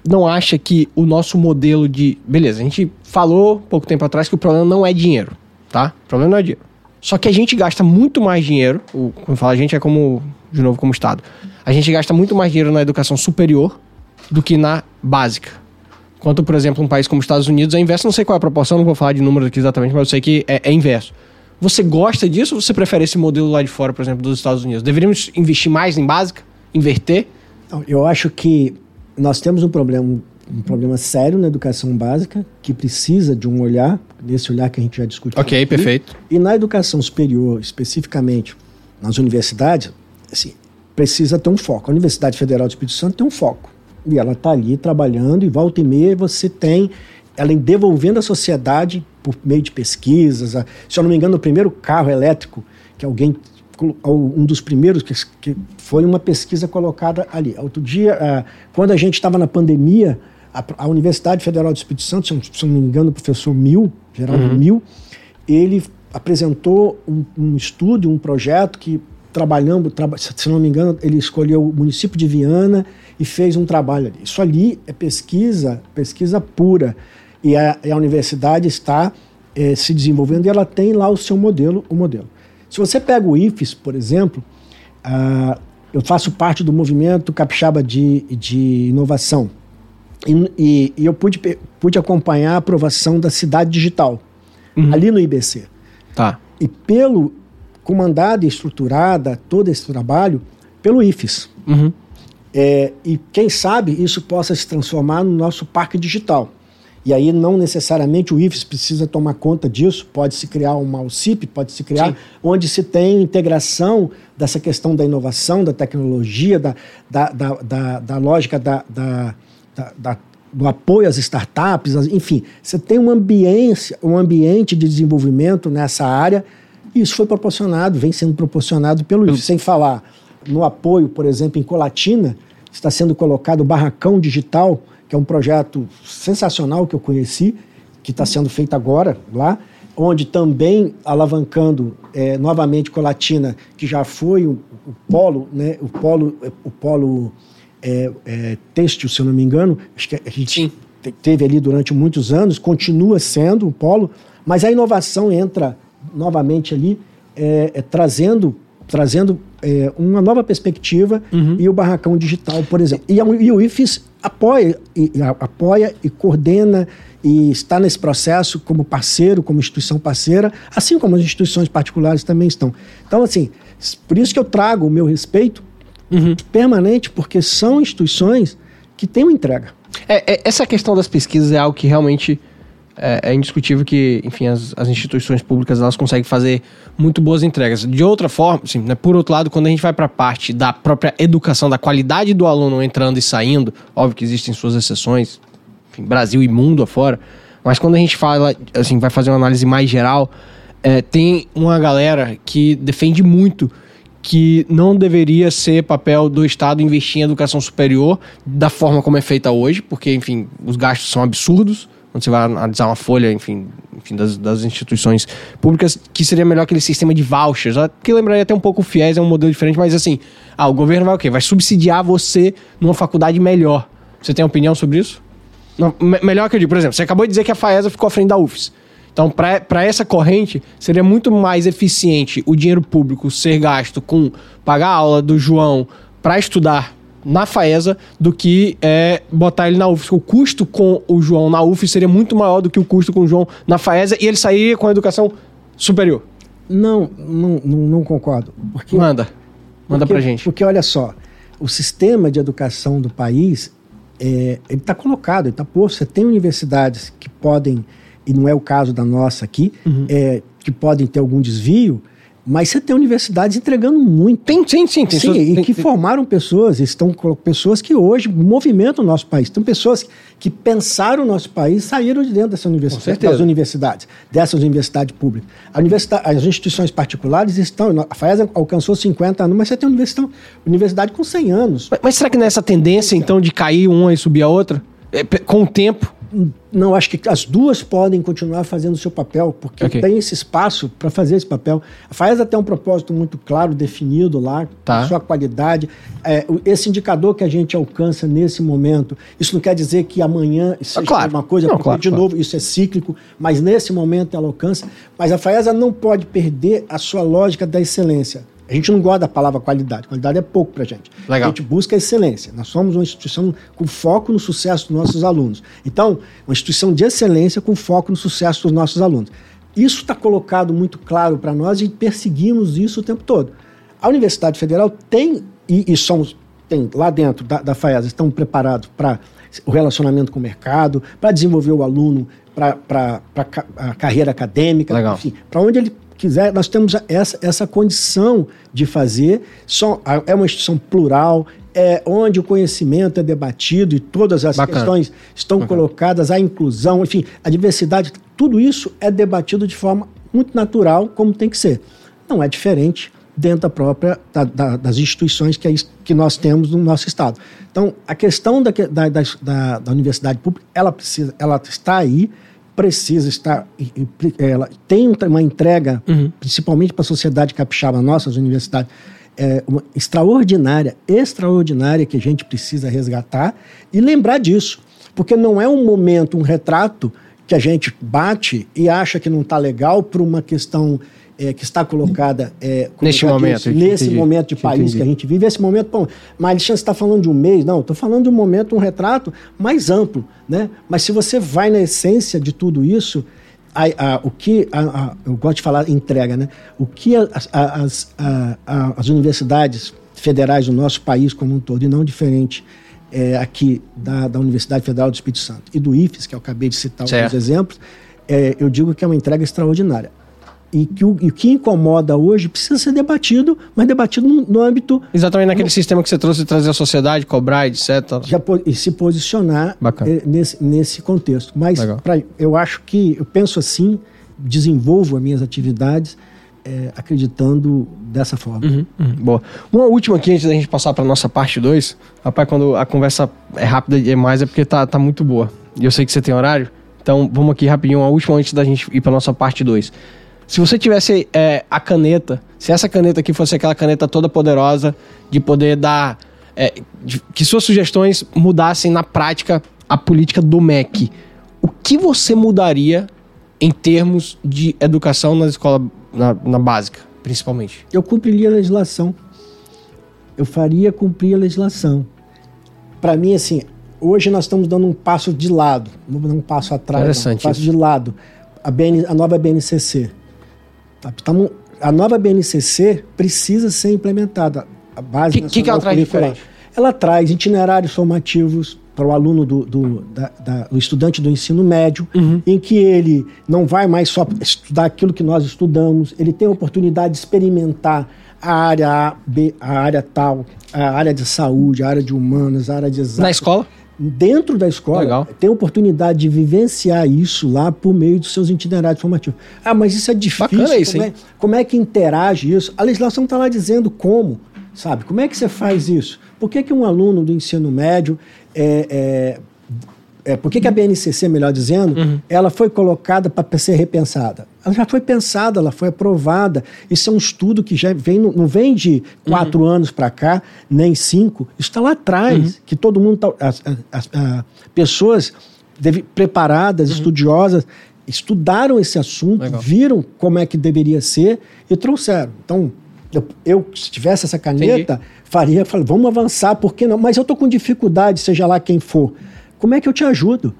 não acha que o nosso modelo de. Beleza, a gente falou pouco tempo atrás que o problema não é dinheiro, tá? O problema não é dinheiro. Só que a gente gasta muito mais dinheiro, o, quando eu falo a gente é como, de novo, como Estado. A gente gasta muito mais dinheiro na educação superior do que na básica. Quanto, por exemplo, um país como os Estados Unidos é inverso, não sei qual é a proporção, não vou falar de número aqui exatamente, mas eu sei que é, é inverso. Você gosta disso ou você prefere esse modelo lá de fora, por exemplo, dos Estados Unidos? Deveríamos investir mais em básica? Inverter? Eu acho que nós temos um problema, um problema sério na educação básica que precisa de um olhar, desse olhar que a gente já discutiu. Ok, aqui. perfeito. E na educação superior, especificamente nas universidades, assim, precisa ter um foco. A Universidade Federal do Espírito Santo tem um foco. E ela está ali trabalhando, e volta e meia você tem ela devolvendo à sociedade por meio de pesquisas. a- se eu não me engano, o primeiro carro elétrico que alguém um dos primeiros que, que foi uma pesquisa colocada ali. Outro dia, ah, quando a gente estava na pandemia, a, a Universidade Federal do Espírito Santo, se eu, se eu não me engano, o professor Mil, Geraldo Mil, ele apresentou um, um estudo, um projeto que trabalhando, traba, se não me engano, ele escolheu o município de Viana e fez um trabalho ali. Isso ali é pesquisa, pesquisa pura. E a, a universidade está eh, se desenvolvendo e ela tem lá o seu modelo, o modelo. Se você pega o IFES, por exemplo, ah, eu faço parte do movimento capixaba de, de inovação. E, e- e eu pude, pude acompanhar a aprovação da cidade digital, ali no IBC. Tá. E pelo comandado e estruturada todo esse trabalho pelo IFES. Uhum. É, e quem sabe isso possa se transformar no nosso parque digital. E aí não necessariamente o IFES precisa tomar conta disso, pode-se criar uma UCIP, pode-se criar Sim. onde se tem integração dessa questão da inovação, da tecnologia, da, da, da, da, da lógica da, da, da- do apoio às startups, enfim, você tem um ambiente, um ambiente de desenvolvimento nessa área e isso foi proporcionado, vem sendo proporcionado pelo IFES, sem falar no apoio, por exemplo, em Colatina, está sendo colocado o Barracão Digital, que é um projeto sensacional que eu conheci, que está sendo feito agora lá, onde também alavancando eh, novamente Colatina, que já foi o, o polo, né, o polo, o polo eh, eh, têxtil, se eu não me engano, acho que a gente Sim. te- teve ali durante muitos anos, continua sendo um polo, mas a inovação entra novamente ali, eh, eh, trazendo, trazendo eh, uma nova perspectiva e o barracão digital, por exemplo. E, e o IFES apoia e, apoia e coordena e está nesse processo como parceiro, como instituição parceira, assim como as instituições particulares também estão. Então, assim, por isso que eu trago o meu respeito permanente, porque são instituições que têm uma entrega. É, é, essa questão das pesquisas é algo que realmente é, é indiscutível que, enfim, as, as instituições públicas elas conseguem fazer muito boas entregas. De outra forma, assim, né, por outro lado, quando a gente vai para a parte da própria educação, da qualidade do aluno entrando e saindo, óbvio que existem suas exceções, enfim, Brasil e mundo afora, Mas quando a gente fala, assim, vai fazer uma análise mais geral, é, tem uma galera que defende muito que não deveria ser papel do Estado investir em educação superior da forma como é feita hoje, porque, enfim, os gastos são absurdos. Quando você vai analisar uma folha, enfim, enfim das, das, instituições públicas, que seria melhor aquele sistema de vouchers, que lembraria até um pouco o FIES, é um modelo diferente, mas assim, ah, o governo vai o quê? Vai subsidiar você numa faculdade melhor. Você tem opinião sobre isso? Não, melhor que eu digo, por exemplo, você acabou de dizer que a FAESA ficou à frente da UFES. Então, para essa corrente, seria muito mais eficiente o dinheiro público ser gasto com pagar a aula do João para estudar na FAESA do que é, botar ele na UFES. O custo com o João na UFES seria muito maior do que o custo com o João na FAESA e ele sairia com a educação superior. Não, não, não, concordo. Porque, Manda. Manda porque, pra gente. Porque olha só, o sistema de educação do país é, ele está colocado, ele está posto. Você tem universidades que podem, e não é o caso da nossa aqui, uhum. é, que podem ter algum desvio, mas você tem universidades entregando muito. Tem, sim, sim. Tem sim, e tem, que tem... formaram pessoas, estão pessoas que hoje movimentam o nosso país. Tem pessoas que pensaram o nosso país saíram de dentro dessa universidade, das universidades, dessas universidades públicas. A universidade, as instituições particulares estão. A FAES alcançou 50 anos, mas você tem universidade, universidade com 100 anos. Mas, mas será que nessa tendência, então, de cair uma e subir a outra? É, com o tempo? Não, acho que as duas podem continuar fazendo o seu papel, porque okay. tem esse espaço para fazer esse papel. A FAESA tem um propósito muito claro, definido lá, tá. sua qualidade. É, esse indicador que a gente alcança nesse momento, isso não quer dizer que amanhã seja claro. uma coisa, não, claro, de claro. novo, isso é cíclico, mas nesse momento ela alcança. Mas a FAESA não pode perder a sua lógica da excelência. A gente não gosta da palavra qualidade. Qualidade é pouco para a gente. Legal. A gente busca a excelência. Nós somos uma instituição com foco no sucesso dos nossos alunos. Então, uma instituição de excelência com foco no sucesso dos nossos alunos. Isso está colocado muito claro para nós e perseguimos isso o tempo todo. A Universidade Federal tem, e, e somos, tem lá dentro da, da FAES, estão preparados para o relacionamento com o mercado, para desenvolver o aluno para a carreira acadêmica, Legal. enfim, para onde ele quiser, nós temos essa, essa condição de fazer. Só, é uma instituição plural, é onde o conhecimento é debatido e todas as Bacana. questões estão Bacana. colocadas, a inclusão, enfim, a diversidade, tudo isso é debatido de forma muito natural, como tem que ser. Não é diferente dentro da própria da, da, das instituições que, é, que nós temos no nosso estado. Então, a questão da, da, da universidade pública, ela precisa, ela está aí, precisa estar. Ela tem uma entrega, uhum. principalmente para a sociedade capixaba, nossas universidades, é, extraordinária, extraordinária que a gente precisa resgatar e lembrar disso. Porque não é um momento, um retrato que a gente bate e acha que não está legal por uma questão é, que está colocada é, neste momento, nesse entendi, momento de país entendi. que a gente vive, esse momento, bom, mas Alexandre está falando de um mês, não, estou falando de um momento, um retrato mais amplo, né? Mas se você vai na essência de tudo isso, a, a, o que a, eu gosto de falar entrega, né? O que as, as, as universidades federais do nosso país como um todo e não diferente é, aqui da, da Universidade Federal do Espírito Santo e do IFES, que eu acabei de citar certo. alguns exemplos, é, eu digo que é uma entrega extraordinária e que o, e que incomoda hoje precisa ser debatido, mas debatido no, no âmbito. Exatamente naquele no, sistema que você trouxe de trazer a sociedade, cobrar, etc. Já, e se posicionar eh, nesse, nesse contexto. Mas pra, eu acho que, eu penso assim, desenvolvo as minhas atividades é, acreditando dessa forma. Uhum, uhum, boa. Uma última aqui antes da gente passar para nossa parte 2. Rapaz, quando a conversa é rápida demais é porque tá, tá muito boa. E eu sei que você tem horário. Então vamos aqui rapidinho, uma última antes da gente ir para nossa parte 2. Se você tivesse é, a caneta, se essa caneta aqui fosse aquela caneta toda poderosa de poder dar. É, de, que suas sugestões mudassem na prática a política do MEC, o que você mudaria em termos de educação na escola, na, na básica, principalmente? Eu cumpriria a legislação. Eu faria cumprir a legislação. Para mim, assim, hoje nós estamos dando um passo de lado, não um passo atrás, não, um passo de lado. A, BN, a nova BNCC. Tá, tamo, a nova BNCC precisa ser implementada. A base que, que ela traz diferente? Ela traz itinerários formativos para o aluno do, do, da, da, o estudante do ensino médio, uhum. em que ele não vai mais só estudar aquilo que nós estudamos, ele tem a oportunidade de experimentar a área A, B, a área tal, a área de saúde, a área de humanas, a área de exatas. Na escola? Dentro da escola, Legal. tem oportunidade de vivenciar isso lá por meio dos seus itinerários formativos. Ah, mas isso é difícil. Bacana isso, como, hein? é, como é que interage isso? A legislação está lá dizendo como, sabe? Como é que você faz isso? Por que, que um aluno do ensino médio é, é, é, por que, que a BNCC, melhor dizendo, Uhum. ela foi colocada para ser repensada? Ela já foi pensada, ela foi aprovada. Isso é um estudo que já vem, não vem de quatro Uhum. anos para cá, nem cinco. Isso está lá atrás, que todo mundo, tá, as, as- as- a- pessoas deve- preparadas, estudiossas, estudaram esse assunto, Uhum. Legal. viram como é que deveria ser e trouxeram. Então, eu, eu, se tivesse essa caneta, faria, fala, vamos avançar, por que não? Mas eu estou com dificuldade, seja lá quem for. Como é que eu te ajudo?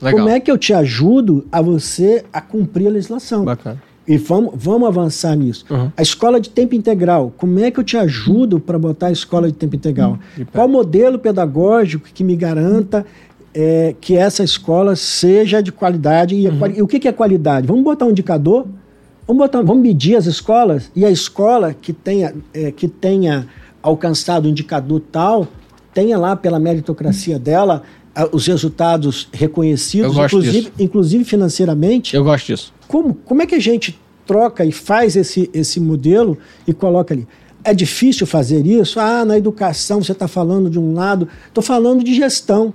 Legal. Como é que eu te ajudo a você a cumprir a legislação? Bacana. E vamos, vamos avançar nisso. Uhum. A escola de tempo integral, como é que eu te ajudo para botar a escola de tempo integral? Pé. Qual modelo pedagógico que me garanta é, que essa escola seja de qualidade? E, quali- e o que, que é qualidade? Vamos botar um indicador? Vamos, botar, vamos medir as escolas? E a escola que tenha, é, que tenha alcançado o indicador tal, tenha lá pela meritocracia dela os resultados reconhecidos, inclusive, disso. inclusive financeiramente. Eu gosto disso. Como, como é que a gente troca e faz esse, esse modelo e coloca ali? É difícil fazer isso? Ah, na educação você está falando de um lado. Estou falando de gestão.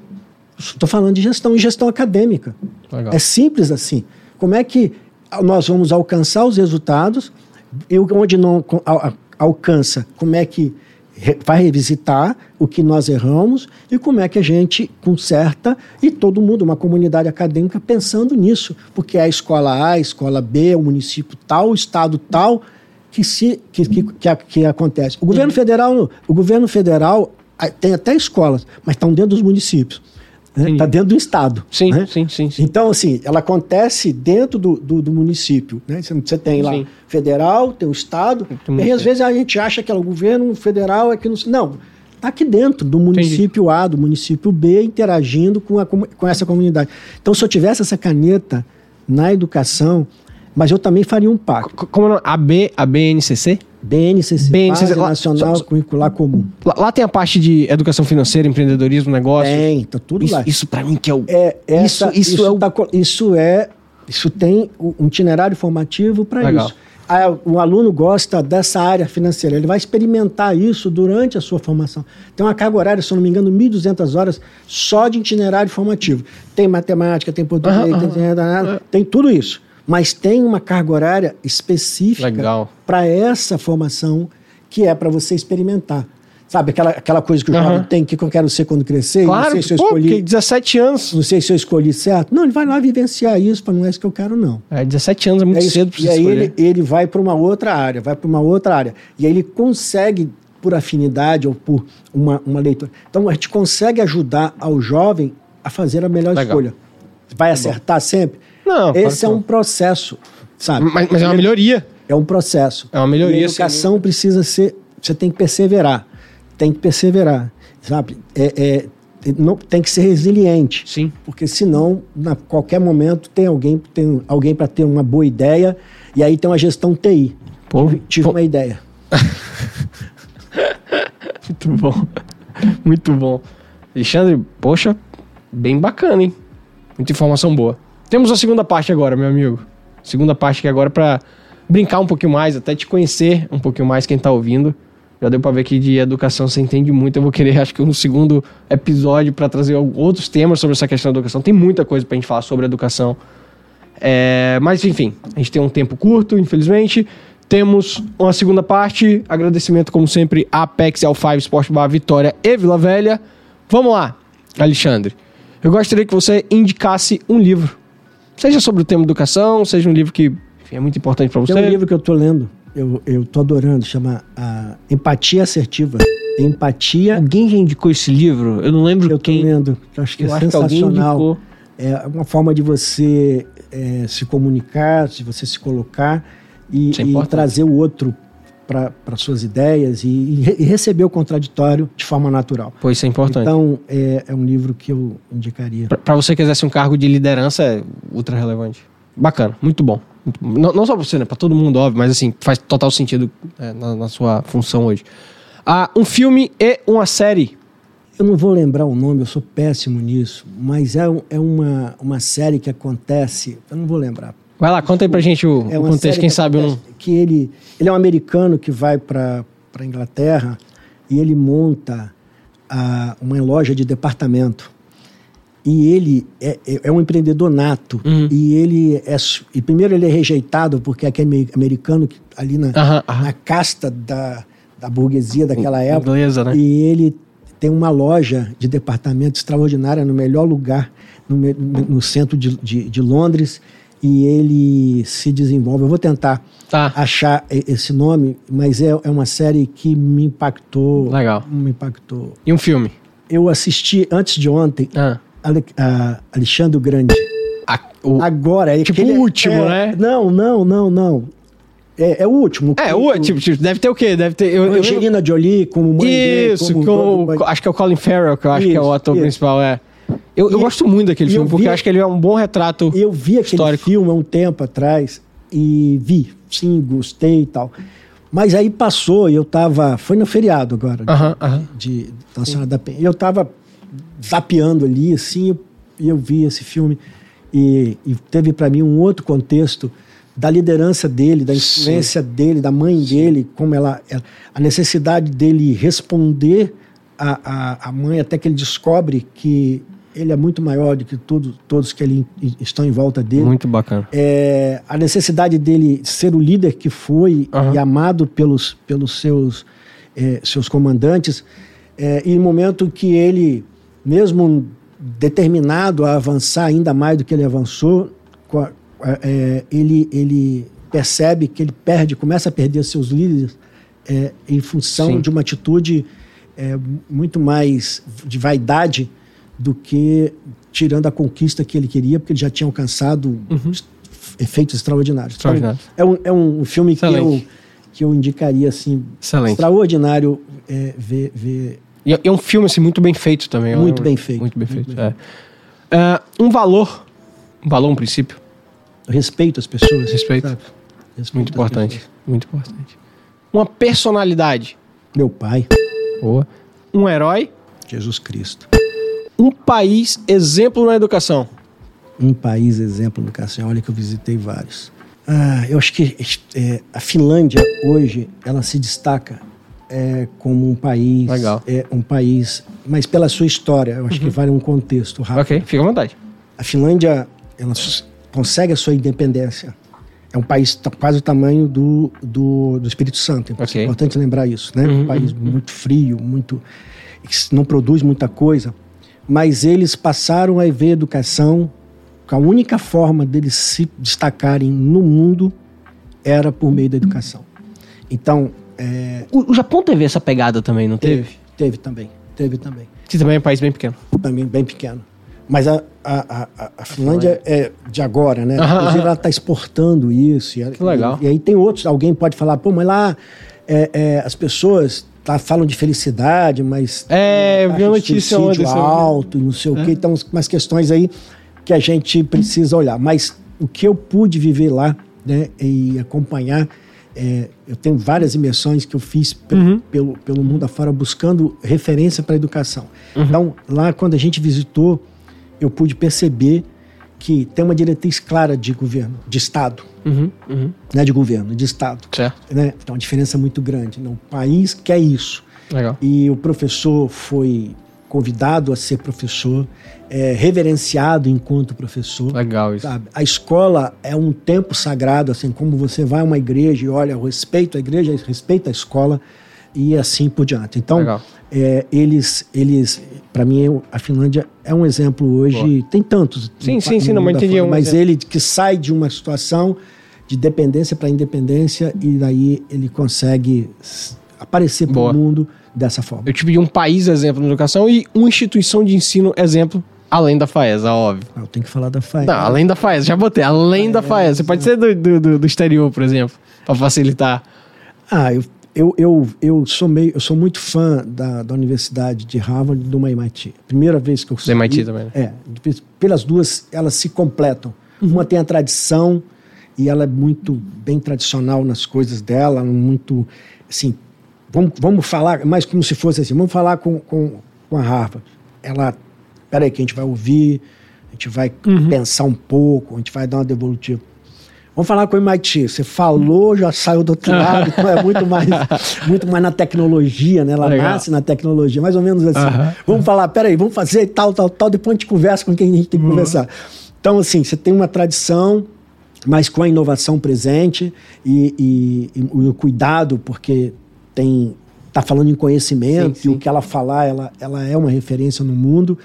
Estou falando de gestão e gestão acadêmica. Legal. É simples assim. Como é que nós vamos alcançar os resultados e onde não alcança, como é que vai revisitar o que nós erramos e como é que a gente conserta e todo mundo, uma comunidade acadêmica pensando nisso, porque é a escola A, a escola B, o município tal, o estado tal que se que, que, que, que acontece. O governo federal, o governo federal tem até escolas, mas estão dentro dos municípios. Está Entendi. dentro do estado. Sim, né? sim, sim, sim. Então, assim, ela acontece dentro do, do, do município. Né? Você, tem lá Sim. federal, tem o estado, e às vezes a gente acha que é o governo federal é que não. Não, está aqui dentro do município A, do município B, interagindo com, a, com essa comunidade. Então, se eu tivesse essa caneta na educação, mas eu também faria um pacto. Como não? AB, a BNCC? BNCC, BNCC, lá- Nacional só- Curricular Comum. Lá, lá tem a parte de educação financeira, empreendedorismo, negócio. Tem, tá tudo Isso, lá. isso pra mim que é o. É, essa, isso, isso, é o. tá isso é. Isso tem um itinerário formativo para isso. Ah, o aluno gosta dessa área financeira, ele vai experimentar isso durante a sua formação. Tem uma carga horária, se não me engano, 1.200 horas só de itinerário formativo. Tem matemática, tem português, tem, tem, tem tudo isso. Mas tem uma carga horária específica para essa formação que é para você experimentar. Sabe, aquela, aquela coisa que o Aham. jovem tem, que eu quero ser quando crescer, não Claro, sei se eu pô, escolhi porque 17 anos. não sei se eu escolhi certo. Não, ele vai lá vivenciar isso, para não é isso que eu quero, não. É, 17 anos é muito É cedo pra e você aí escolher. ele, ele vai para uma outra área, vai para uma outra área. E aí ele consegue, por afinidade ou por uma, uma leitura. Então a gente consegue ajudar ao jovem a fazer a melhor Legal. escolha. Vai acertar sempre? Não, Esse é um processo, sabe? Mas, mas é uma melhoria. É um processo. É uma melhoria, E a educação precisa ser. Você tem que perseverar. Tem que perseverar. Sabe? É, é- não, tem que ser resiliente. Sim. Porque senão, a qualquer momento, tem alguém, tem alguém para ter uma boa ideia. E aí tem uma gestão TI. Pô, tive tive pô. uma ideia. <laughs> Muito bom. Muito bom. Alexandre, poxa, bem bacana, hein? Muita informação boa. Temos a segunda parte agora, meu amigo. Segunda parte que agora para brincar um pouquinho mais, até te conhecer um pouquinho mais quem tá ouvindo. Já deu pra ver que de educação você entende muito. Eu vou querer, <laughs> acho que um segundo episódio para trazer outros temas sobre essa questão da educação. Tem muita coisa pra gente falar sobre educação. É, mas enfim, a gente tem um tempo curto, infelizmente. Temos uma segunda parte. Agradecimento, como sempre, a Apex, ao Five Sport Bar Vitória e Vila Velha. Vamos lá, Alexandre. Eu gostaria que você indicasse um livro. Seja sobre o tema educação, seja um livro que enfim, é muito importante para você. Tem um livro que eu tô lendo, eu, eu tô adorando, chama a Empatia Assertiva. Empatia, Alguém já indicou esse livro? Eu não lembro eu tô quem. lendo. Eu acho que Eu é acho que sensacional. indicou. É uma forma de você é, se comunicar, de você se colocar e, é e trazer o outro para suas ideias e, e re- receber o contraditório de forma natural. Pois isso é importante. Então, é, é um livro que eu indicaria. Pra você que exerce um cargo de liderança, é ultra relevante. Bacana, muito bom. Muito bom. Não, não só pra você, né? Pra todo mundo, óbvio, mas assim, faz total sentido é, na, na sua função hoje. Ah, um filme e uma série. Eu não vou lembrar o nome, eu sou péssimo nisso, mas é, é uma, uma série que acontece. Eu não vou lembrar. Vai lá, conta aí pra gente o, É o contexto, quem que sabe um- Que ele, ele é um americano que vai para a Inglaterra e ele monta ah, uma loja de departamento. E ele é, é- é um empreendedor nato. Uhum. E ele é. E primeiro ele é rejeitado porque é aquele americano que, ali na, aham. na casta da, da burguesia daquela época. Inglesa, né? E ele tem uma loja de departamento extraordinária no melhor lugar, no, no centro de, de, de Londres. E ele se desenvolve. Eu vou tentar Tá. achar esse nome, mas é, é uma série que me impactou. Legal. Me impactou. E um filme? Eu assisti antes de ontem Ah. Ale, a Alexandre Grande. A- o- Agora, é Tipo o último, é- né? Não, não, não, não. É, é o último. é, o, tipo, tipo, deve ter o quê? Deve ter. Eu, eu Angelina Jolie como mãe dele, Isso, como com, o- acho que é o Colin Farrell, que eu acho que é o Isso, ator isso. principal, é. Eu, eu gosto muito daquele eu filme, porque vi- eu acho que ele é um bom retrato. Eu vi aquele Histórico. filme há um tempo atrás e vi, sim, gostei e tal. Mas aí passou e eu tava. Foi no feriado agora, de- Aham, aham. de, da Senhora da Penha. Eu tava zapeando ali, assim, eu- e eu vi esse filme. E, e teve para mim um outro contexto da liderança dele, da influência dele, da mãe dele, como ela, ela- a necessidade dele responder a, a, a mãe até que ele descobre que ele é muito maior do que tudo, todos que ele, estão em volta dele. Muito bacana. É, a necessidade dele ser o líder que foi Aham. e amado pelos, pelos seus, é, seus comandantes, é, e no momento que ele, mesmo determinado a avançar ainda mais do que ele avançou, é, ele, ele percebe que ele perde, começa a perder seus líderes é, em função Sim. de uma atitude é, muito mais de vaidade do que tirando a conquista que ele queria, porque ele já tinha alcançado efeitos extraordinários. Então, Extraordinários. é, um, é um filme que eu, que eu indicaria assim, Excelente. extraordinário é, ver, ver E é- é um filme assim, muito bem feito também. Muito bem feito, Muito bem muito feito. bem é. Ah, um valor. Um valor, um princípio. respeito às pessoas. Respeito. Respeito Muito importante. pessoas. Muito importante. Uma personalidade. Meu pai, Boa. Um herói. Jesus Cristo. Um país exemplo na educação. Um país exemplo no educação. Olha que eu visitei vários. Ah, eu acho que é, a Finlândia hoje ela se destaca é, como um país, Legal. é um país, mas pela sua história. Eu acho que vale um contexto rápido. Ok, fica à vontade. A Finlândia ela consegue a sua independência. É um país quase o tamanho do, do, do Espírito Santo. Então. É importante lembrar isso, né? Uhum, um país muito frio, muito que não produz muita coisa, mas eles passaram a ver educação. que A única forma deles se destacarem no mundo era por meio da educação. Então, é, O, o Japão teve essa pegada também, não teve? teve, teve também, teve também Que também é um país bem pequeno. também bem pequeno. Mas a, a, a, a Finlândia é de agora, né? Aham, Inclusive aham. ela está exportando isso. E, Que legal. E, e aí tem outros, alguém pode falar, pô, mas lá é, é, as pessoas tá, falam de felicidade, mas... É, eu vi a notícia ontem alto não sei o quê. Então, umas questões aí que a gente precisa olhar. Mas o que eu pude viver lá né, e acompanhar... é, eu tenho várias imersões que eu fiz pe- Uhum. pelo, pelo mundo afora buscando referência para a educação. Uhum. Então, lá quando a gente visitou, eu pude perceber que tem uma diretriz clara de governo, de Estado, Uhum, uhum. não é de governo, de Estado. Certo. Né? Então, uma diferença muito grande. Não, o país quer isso. Legal. E o professor foi convidado a ser professor, é, reverenciado enquanto professor. Legal isso. Sabe? A escola é um tempo sagrado, assim como você vai a uma igreja e olha, eu respeito a igreja, respeito a escola e assim por diante. Então, é, eles, eles para mim, a Finlândia é um exemplo hoje. Tem tantos. Sim, sim, sim, não, entendi um Mas exemplo. ele que sai de uma situação de dependência para independência e daí ele consegue aparecer para Boa. o mundo dessa forma. Eu tive um país exemplo na educação e uma instituição de ensino exemplo, além da FAESA, óbvio. Eu tenho que falar da FAE. Não, além da FAESA, já botei, além da FAESA. Você pode ser do, do, do- do exterior, por exemplo, para facilitar. Ah, eu, eu, eu, eu, sou meio, eu sou muito fã da, da Universidade de Harvard e do MIT. Primeira vez que eu Do MIT também, né? É, de- pelas duas, elas se completam. Uma tem a tradição e ela é muito bem tradicional nas coisas dela, muito, assim, vamos, vamos falar, mais como se fosse assim, vamos falar com, com com a Harvard. Ela, peraí que a gente vai ouvir, a gente vai Uhum. pensar um pouco, a gente vai dar uma devolutiva. Vamos falar com o MIT. Você falou, já saiu do outro lado, então é muito mais, <laughs> muito mais na tecnologia, né? Ela Legal. nasce na tecnologia, mais ou menos assim. Vamos falar, peraí, vamos fazer tal, tal, tal, depois a gente conversa com quem a gente tem que Uhum. conversar. Então, assim, você tem uma tradição, mas com a inovação presente e, e- e o cuidado, porque tem está falando em conhecimento Sim, sim. e o que ela falar, ela, ela é uma referência no mundo.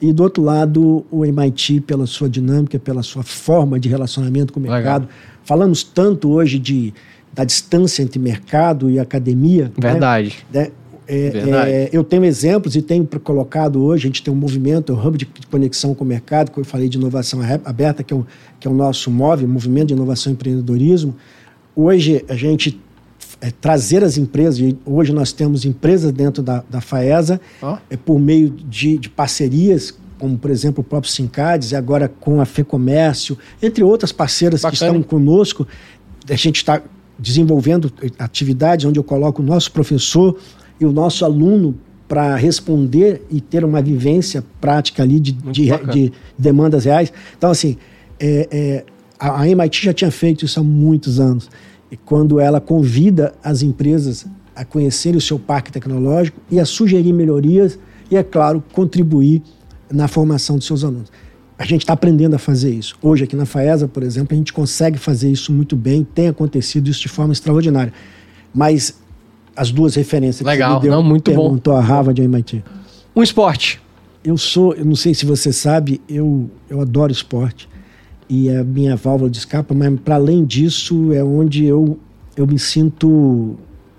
E do outro lado, o MIT, pela sua dinâmica, pela sua forma de relacionamento com o Legal. mercado. Falamos tanto hoje de, da distância entre mercado e academia. né? Verdade. né? É, Verdade. é, eu tenho exemplos e tenho colocado hoje, a gente tem um movimento, o Hub de Conexão com o Mercado, que eu falei de inovação aberta, que é o, que é o nosso MOVE, Movimento de Inovação e Empreendedorismo. Hoje, a gente é, trazer as empresas, e hoje nós temos empresas dentro da, da FAESA, Ó. é, por meio de, de parcerias, como por exemplo o próprio Sincades, e agora com a FEComércio, entre outras parceiras que Bacana. estão conosco, a gente está desenvolvendo atividades onde eu coloco o nosso professor e o nosso aluno para responder e ter uma vivência prática ali de, de, de demandas reais. Então, assim, é, é, a, a MIT já tinha feito isso há muitos anos. E quando ela convida as empresas a conhecerem o seu parque tecnológico e a sugerir melhorias e, é claro, contribuir na formação dos seus alunos. A gente está aprendendo a fazer isso. Hoje, aqui na FAESA, por exemplo, a gente consegue fazer isso muito bem, tem acontecido isso de forma extraordinária. Mas as duas referências Legal. que você me deu, Não, muito bom. perguntou a Harvard e a MIT. Um esporte. Eu sou, eu não sei se você sabe, eu, eu adoro esporte e a minha válvula de escape, mas para além disso é onde eu, eu me sinto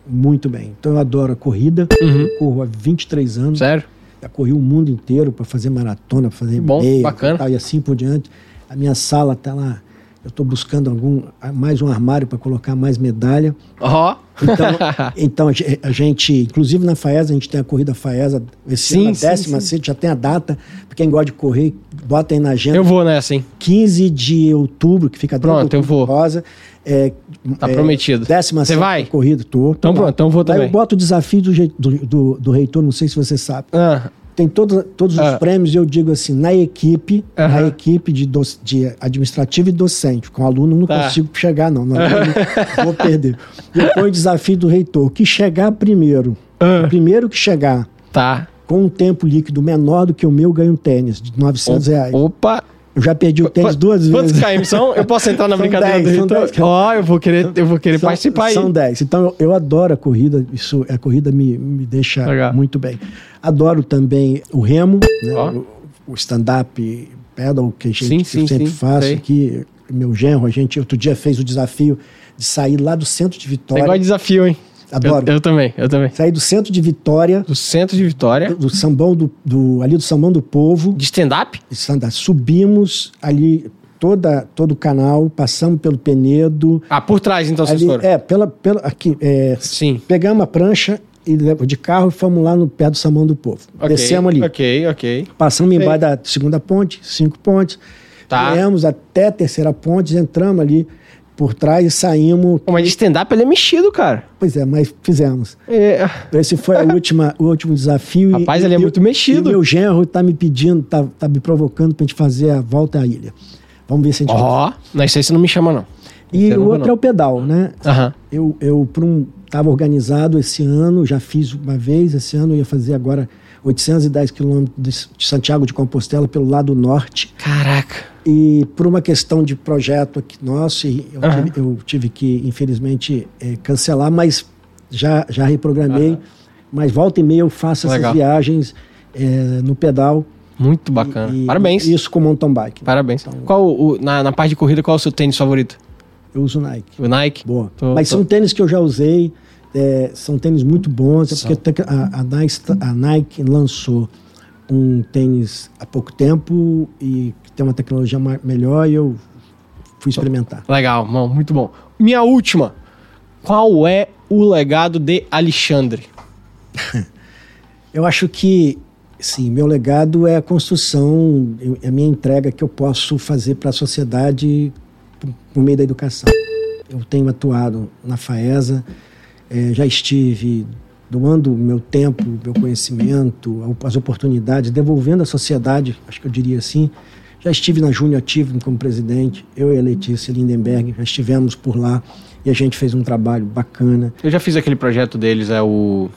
muito bem. Então eu adoro a corrida, Uhum. eu corro há 23 anos, Sério? já corri o mundo inteiro para fazer maratona, para fazer Bom, meia bacana. e, tal, e assim por diante. A minha sala está lá, eu estou buscando algum mais um armário para colocar mais medalha. Ó. Então, <laughs> então a ge- a gente, inclusive na Faesa, a gente tem a corrida Faesa, esse Sim, ano a sim, décima, sim. já tem a data. Pra quem gosta de correr, bota aí na agenda. Eu vou nessa, hein? 15 de outubro, que fica dentro Pronto, do eu vou. Rosa. É, Tá é, prometido. Décima Você vai? corrida, tô. Então pronto, então vou também. eu boto o desafio do, do, do, do reitor, não sei se você sabe. Ah, Tem todo, todos Ah. os prêmios, eu digo assim, na equipe, na Aham. equipe de, doc- de administrativo e docente. Com aluno não Tá. consigo chegar, não. não <laughs> vou perder. Depois o desafio do reitor, que chegar primeiro. Ah. O primeiro que chegar tá. com um tempo líquido menor do que o meu, ganha um tênis de 900 reais. Opa. Eu já perdi o tênis duas Quantos vezes. KM são? Eu posso entrar na São brincadeira 10, do são Reitor? 10 km. Ó, eu vou querer, eu vou querer São- participar São aí. 10. Então eu, eu adoro a corrida, isso, a corrida me, me deixa Legal. muito bem. Adoro também o remo, né, Ó. o, o stand-up pedal que a gente Sim, que sim, sempre sim, faço sei. aqui. Meu genro, a gente outro dia fez o desafio de sair lá do centro de Vitória. de desafio, hein? Adoro. Eu, eu também, eu também. Sair do centro de Vitória, Do centro de Vitória. do, do sambão do, do- ali do sambão do povo, De stand-up? stand-up. subimos ali toda todo o canal, passamos pelo Penedo, Ah, por trás então vocês ali, foram. é, pela, pela aqui, é, Sim. Pegamos a prancha e de carro e fomos lá no pé do Samão do Povo. Ok, Descemos ali. Ok, ok. Passamos Sei. embaixo da segunda ponte, cinco pontes. Tá. Viemos até a terceira ponte, entramos ali por trás e saímos. Mas de stand-up ele é mexido, cara. Pois é, mas fizemos. É. Esse foi a última, o último desafio. e- Rapaz, ele é e- muito mexido. E meu genro tá me pedindo, tá, tá me provocando pra gente fazer a volta à ilha. Vamos ver se a gente Ó, não, isso aí você não me chama, não. E o outro não. é o pedal, né? Aham. Eu, eu por um, estava organizado esse ano, já fiz uma vez, esse ano eu ia fazer agora 810 quilômetros de Santiago de Compostela pelo lado norte. Caraca. E por uma questão de projeto aqui nosso, eu, Aham. tive, eu tive que, infelizmente, eh, cancelar, mas já, já reprogramei. Aham. Mas volta e meia eu faço essas Legal. viagens eh, no pedal. Muito bacana. E- e Parabéns. Isso com mountain bike. Parabéns. Então- Qual o, na, na parte de corrida, qual é o seu tênis favorito? Eu uso Nike. O Nike? Boa. Tô- Mas tô- são tênis que eu já usei, é, são tênis muito bons, é porque a, a Nike, a Nike lançou um tênis há pouco tempo e tem uma tecnologia melhor e eu fui experimentar. Legal, mano, muito bom. Minha última. Qual é o legado de Alexandre? <laughs> Eu acho que, sim, meu legado é a construção, é a minha entrega que eu posso fazer para a sociedade por, meio da educação. Eu tenho atuado na FAESA, eh, já estive doando meu tempo, meu conhecimento, as oportunidades, devolvendo à sociedade, acho que eu diria assim. Já estive na Júnior Ativum como presidente, eu e a Letícia Lindenberg, já estivemos por lá e a gente fez um trabalho bacana. Eu já fiz aquele projeto deles, é o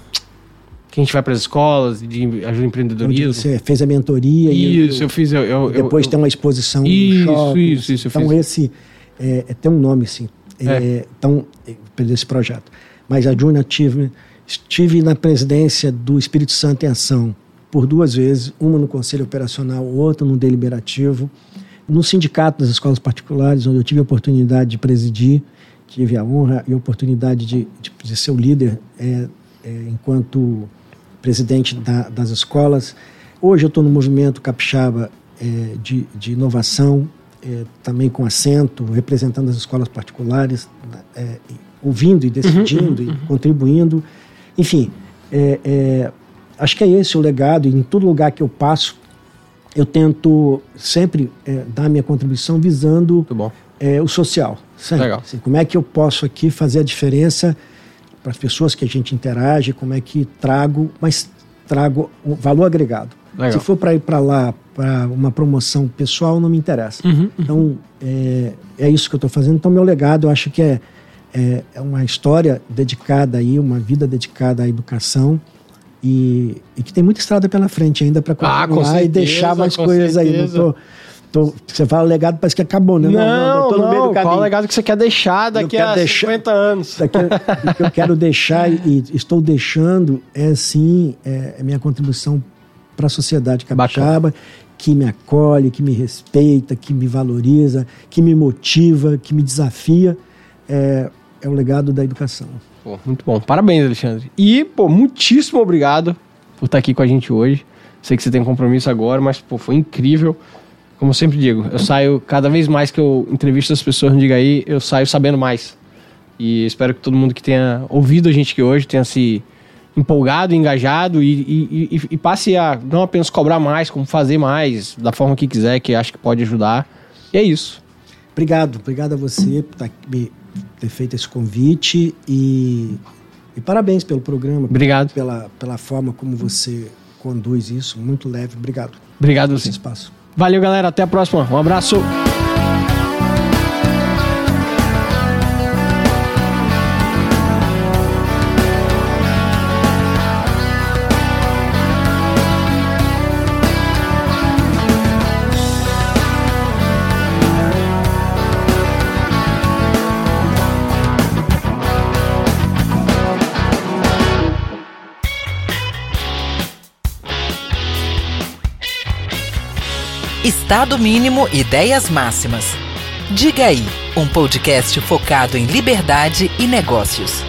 que a gente vai para as escolas de ajuda empreendedorismo. Você fez a mentoria. Isso, eu, eu fiz. Eu, eu depois eu, tem uma exposição isso, shopping, Isso, isso, Então esse é, é, tem um nome assim. É, é. Então, desse projeto. Mas a Júnior Ativum Estive na presidência do Espírito Santo em Ação por duas vezes, uma no Conselho Operacional, outra no Deliberativo. No Sindicato das Escolas Particulares, onde eu tive a oportunidade de presidir, tive a honra e a oportunidade de, de, de ser o líder é, é, enquanto presidente da, das escolas. Hoje eu estou no movimento capixaba é, de, de inovação, é, também com assento, representando as escolas particulares, é, ouvindo e decidindo uhum, uhum, uhum. e contribuindo. Enfim, é, é, acho que é esse o legado, e em todo lugar que eu passo, eu tento sempre é, dar minha contribuição visando é, o social. Sempre. Legal. Assim, como é que eu posso aqui fazer a diferença para as pessoas que a gente interage, como é que trago, mas trago o valor agregado. Legal. Se for para ir para lá para uma promoção pessoal, não me interessa. Uhum, uhum. Então, é, é isso que eu estou fazendo. Então, meu legado, eu acho que é é, é uma história dedicada aí, uma vida dedicada à educação e, e que tem muita estrada pela frente ainda para continuar ah, certeza, e deixar mais coisas certeza. aí. Não tô, tô, você fala legado, parece que acabou, né? Não, não, não, não, não Qual o legado que você quer deixar daqui a deixar, 50 anos? Daqui o que eu quero deixar e estou deixando é sim é, é minha contribuição para a sociedade capixaba, que me acolhe, que me respeita, que me valoriza, que me motiva, que me desafia. É, é o legado da educação. Pô, muito bom. Parabéns, Alexandre. E, pô, muitíssimo obrigado por estar aqui com a gente hoje. Sei que você tem compromisso agora, mas, pô, foi incrível. Como eu sempre digo, eu saio, cada vez mais que eu entrevisto as pessoas no Diga Aí, eu saio sabendo mais. E espero que todo mundo que tenha ouvido a gente aqui hoje tenha se empolgado, engajado e, e, e, e passe a não apenas cobrar mais, como fazer mais, da forma que quiser, que acho que pode ajudar. E é isso. Obrigado, obrigado a você por estar me ter feito esse convite e, e parabéns pelo programa. Obrigado. Pela, pela forma como você conduz isso, muito leve. Obrigado. Obrigado, você. espaço. Valeu, galera. Até a próxima. Um abraço. Estado Mínimo Ideias Máximas. Diga aí, um podcast focado em liberdade e negócios.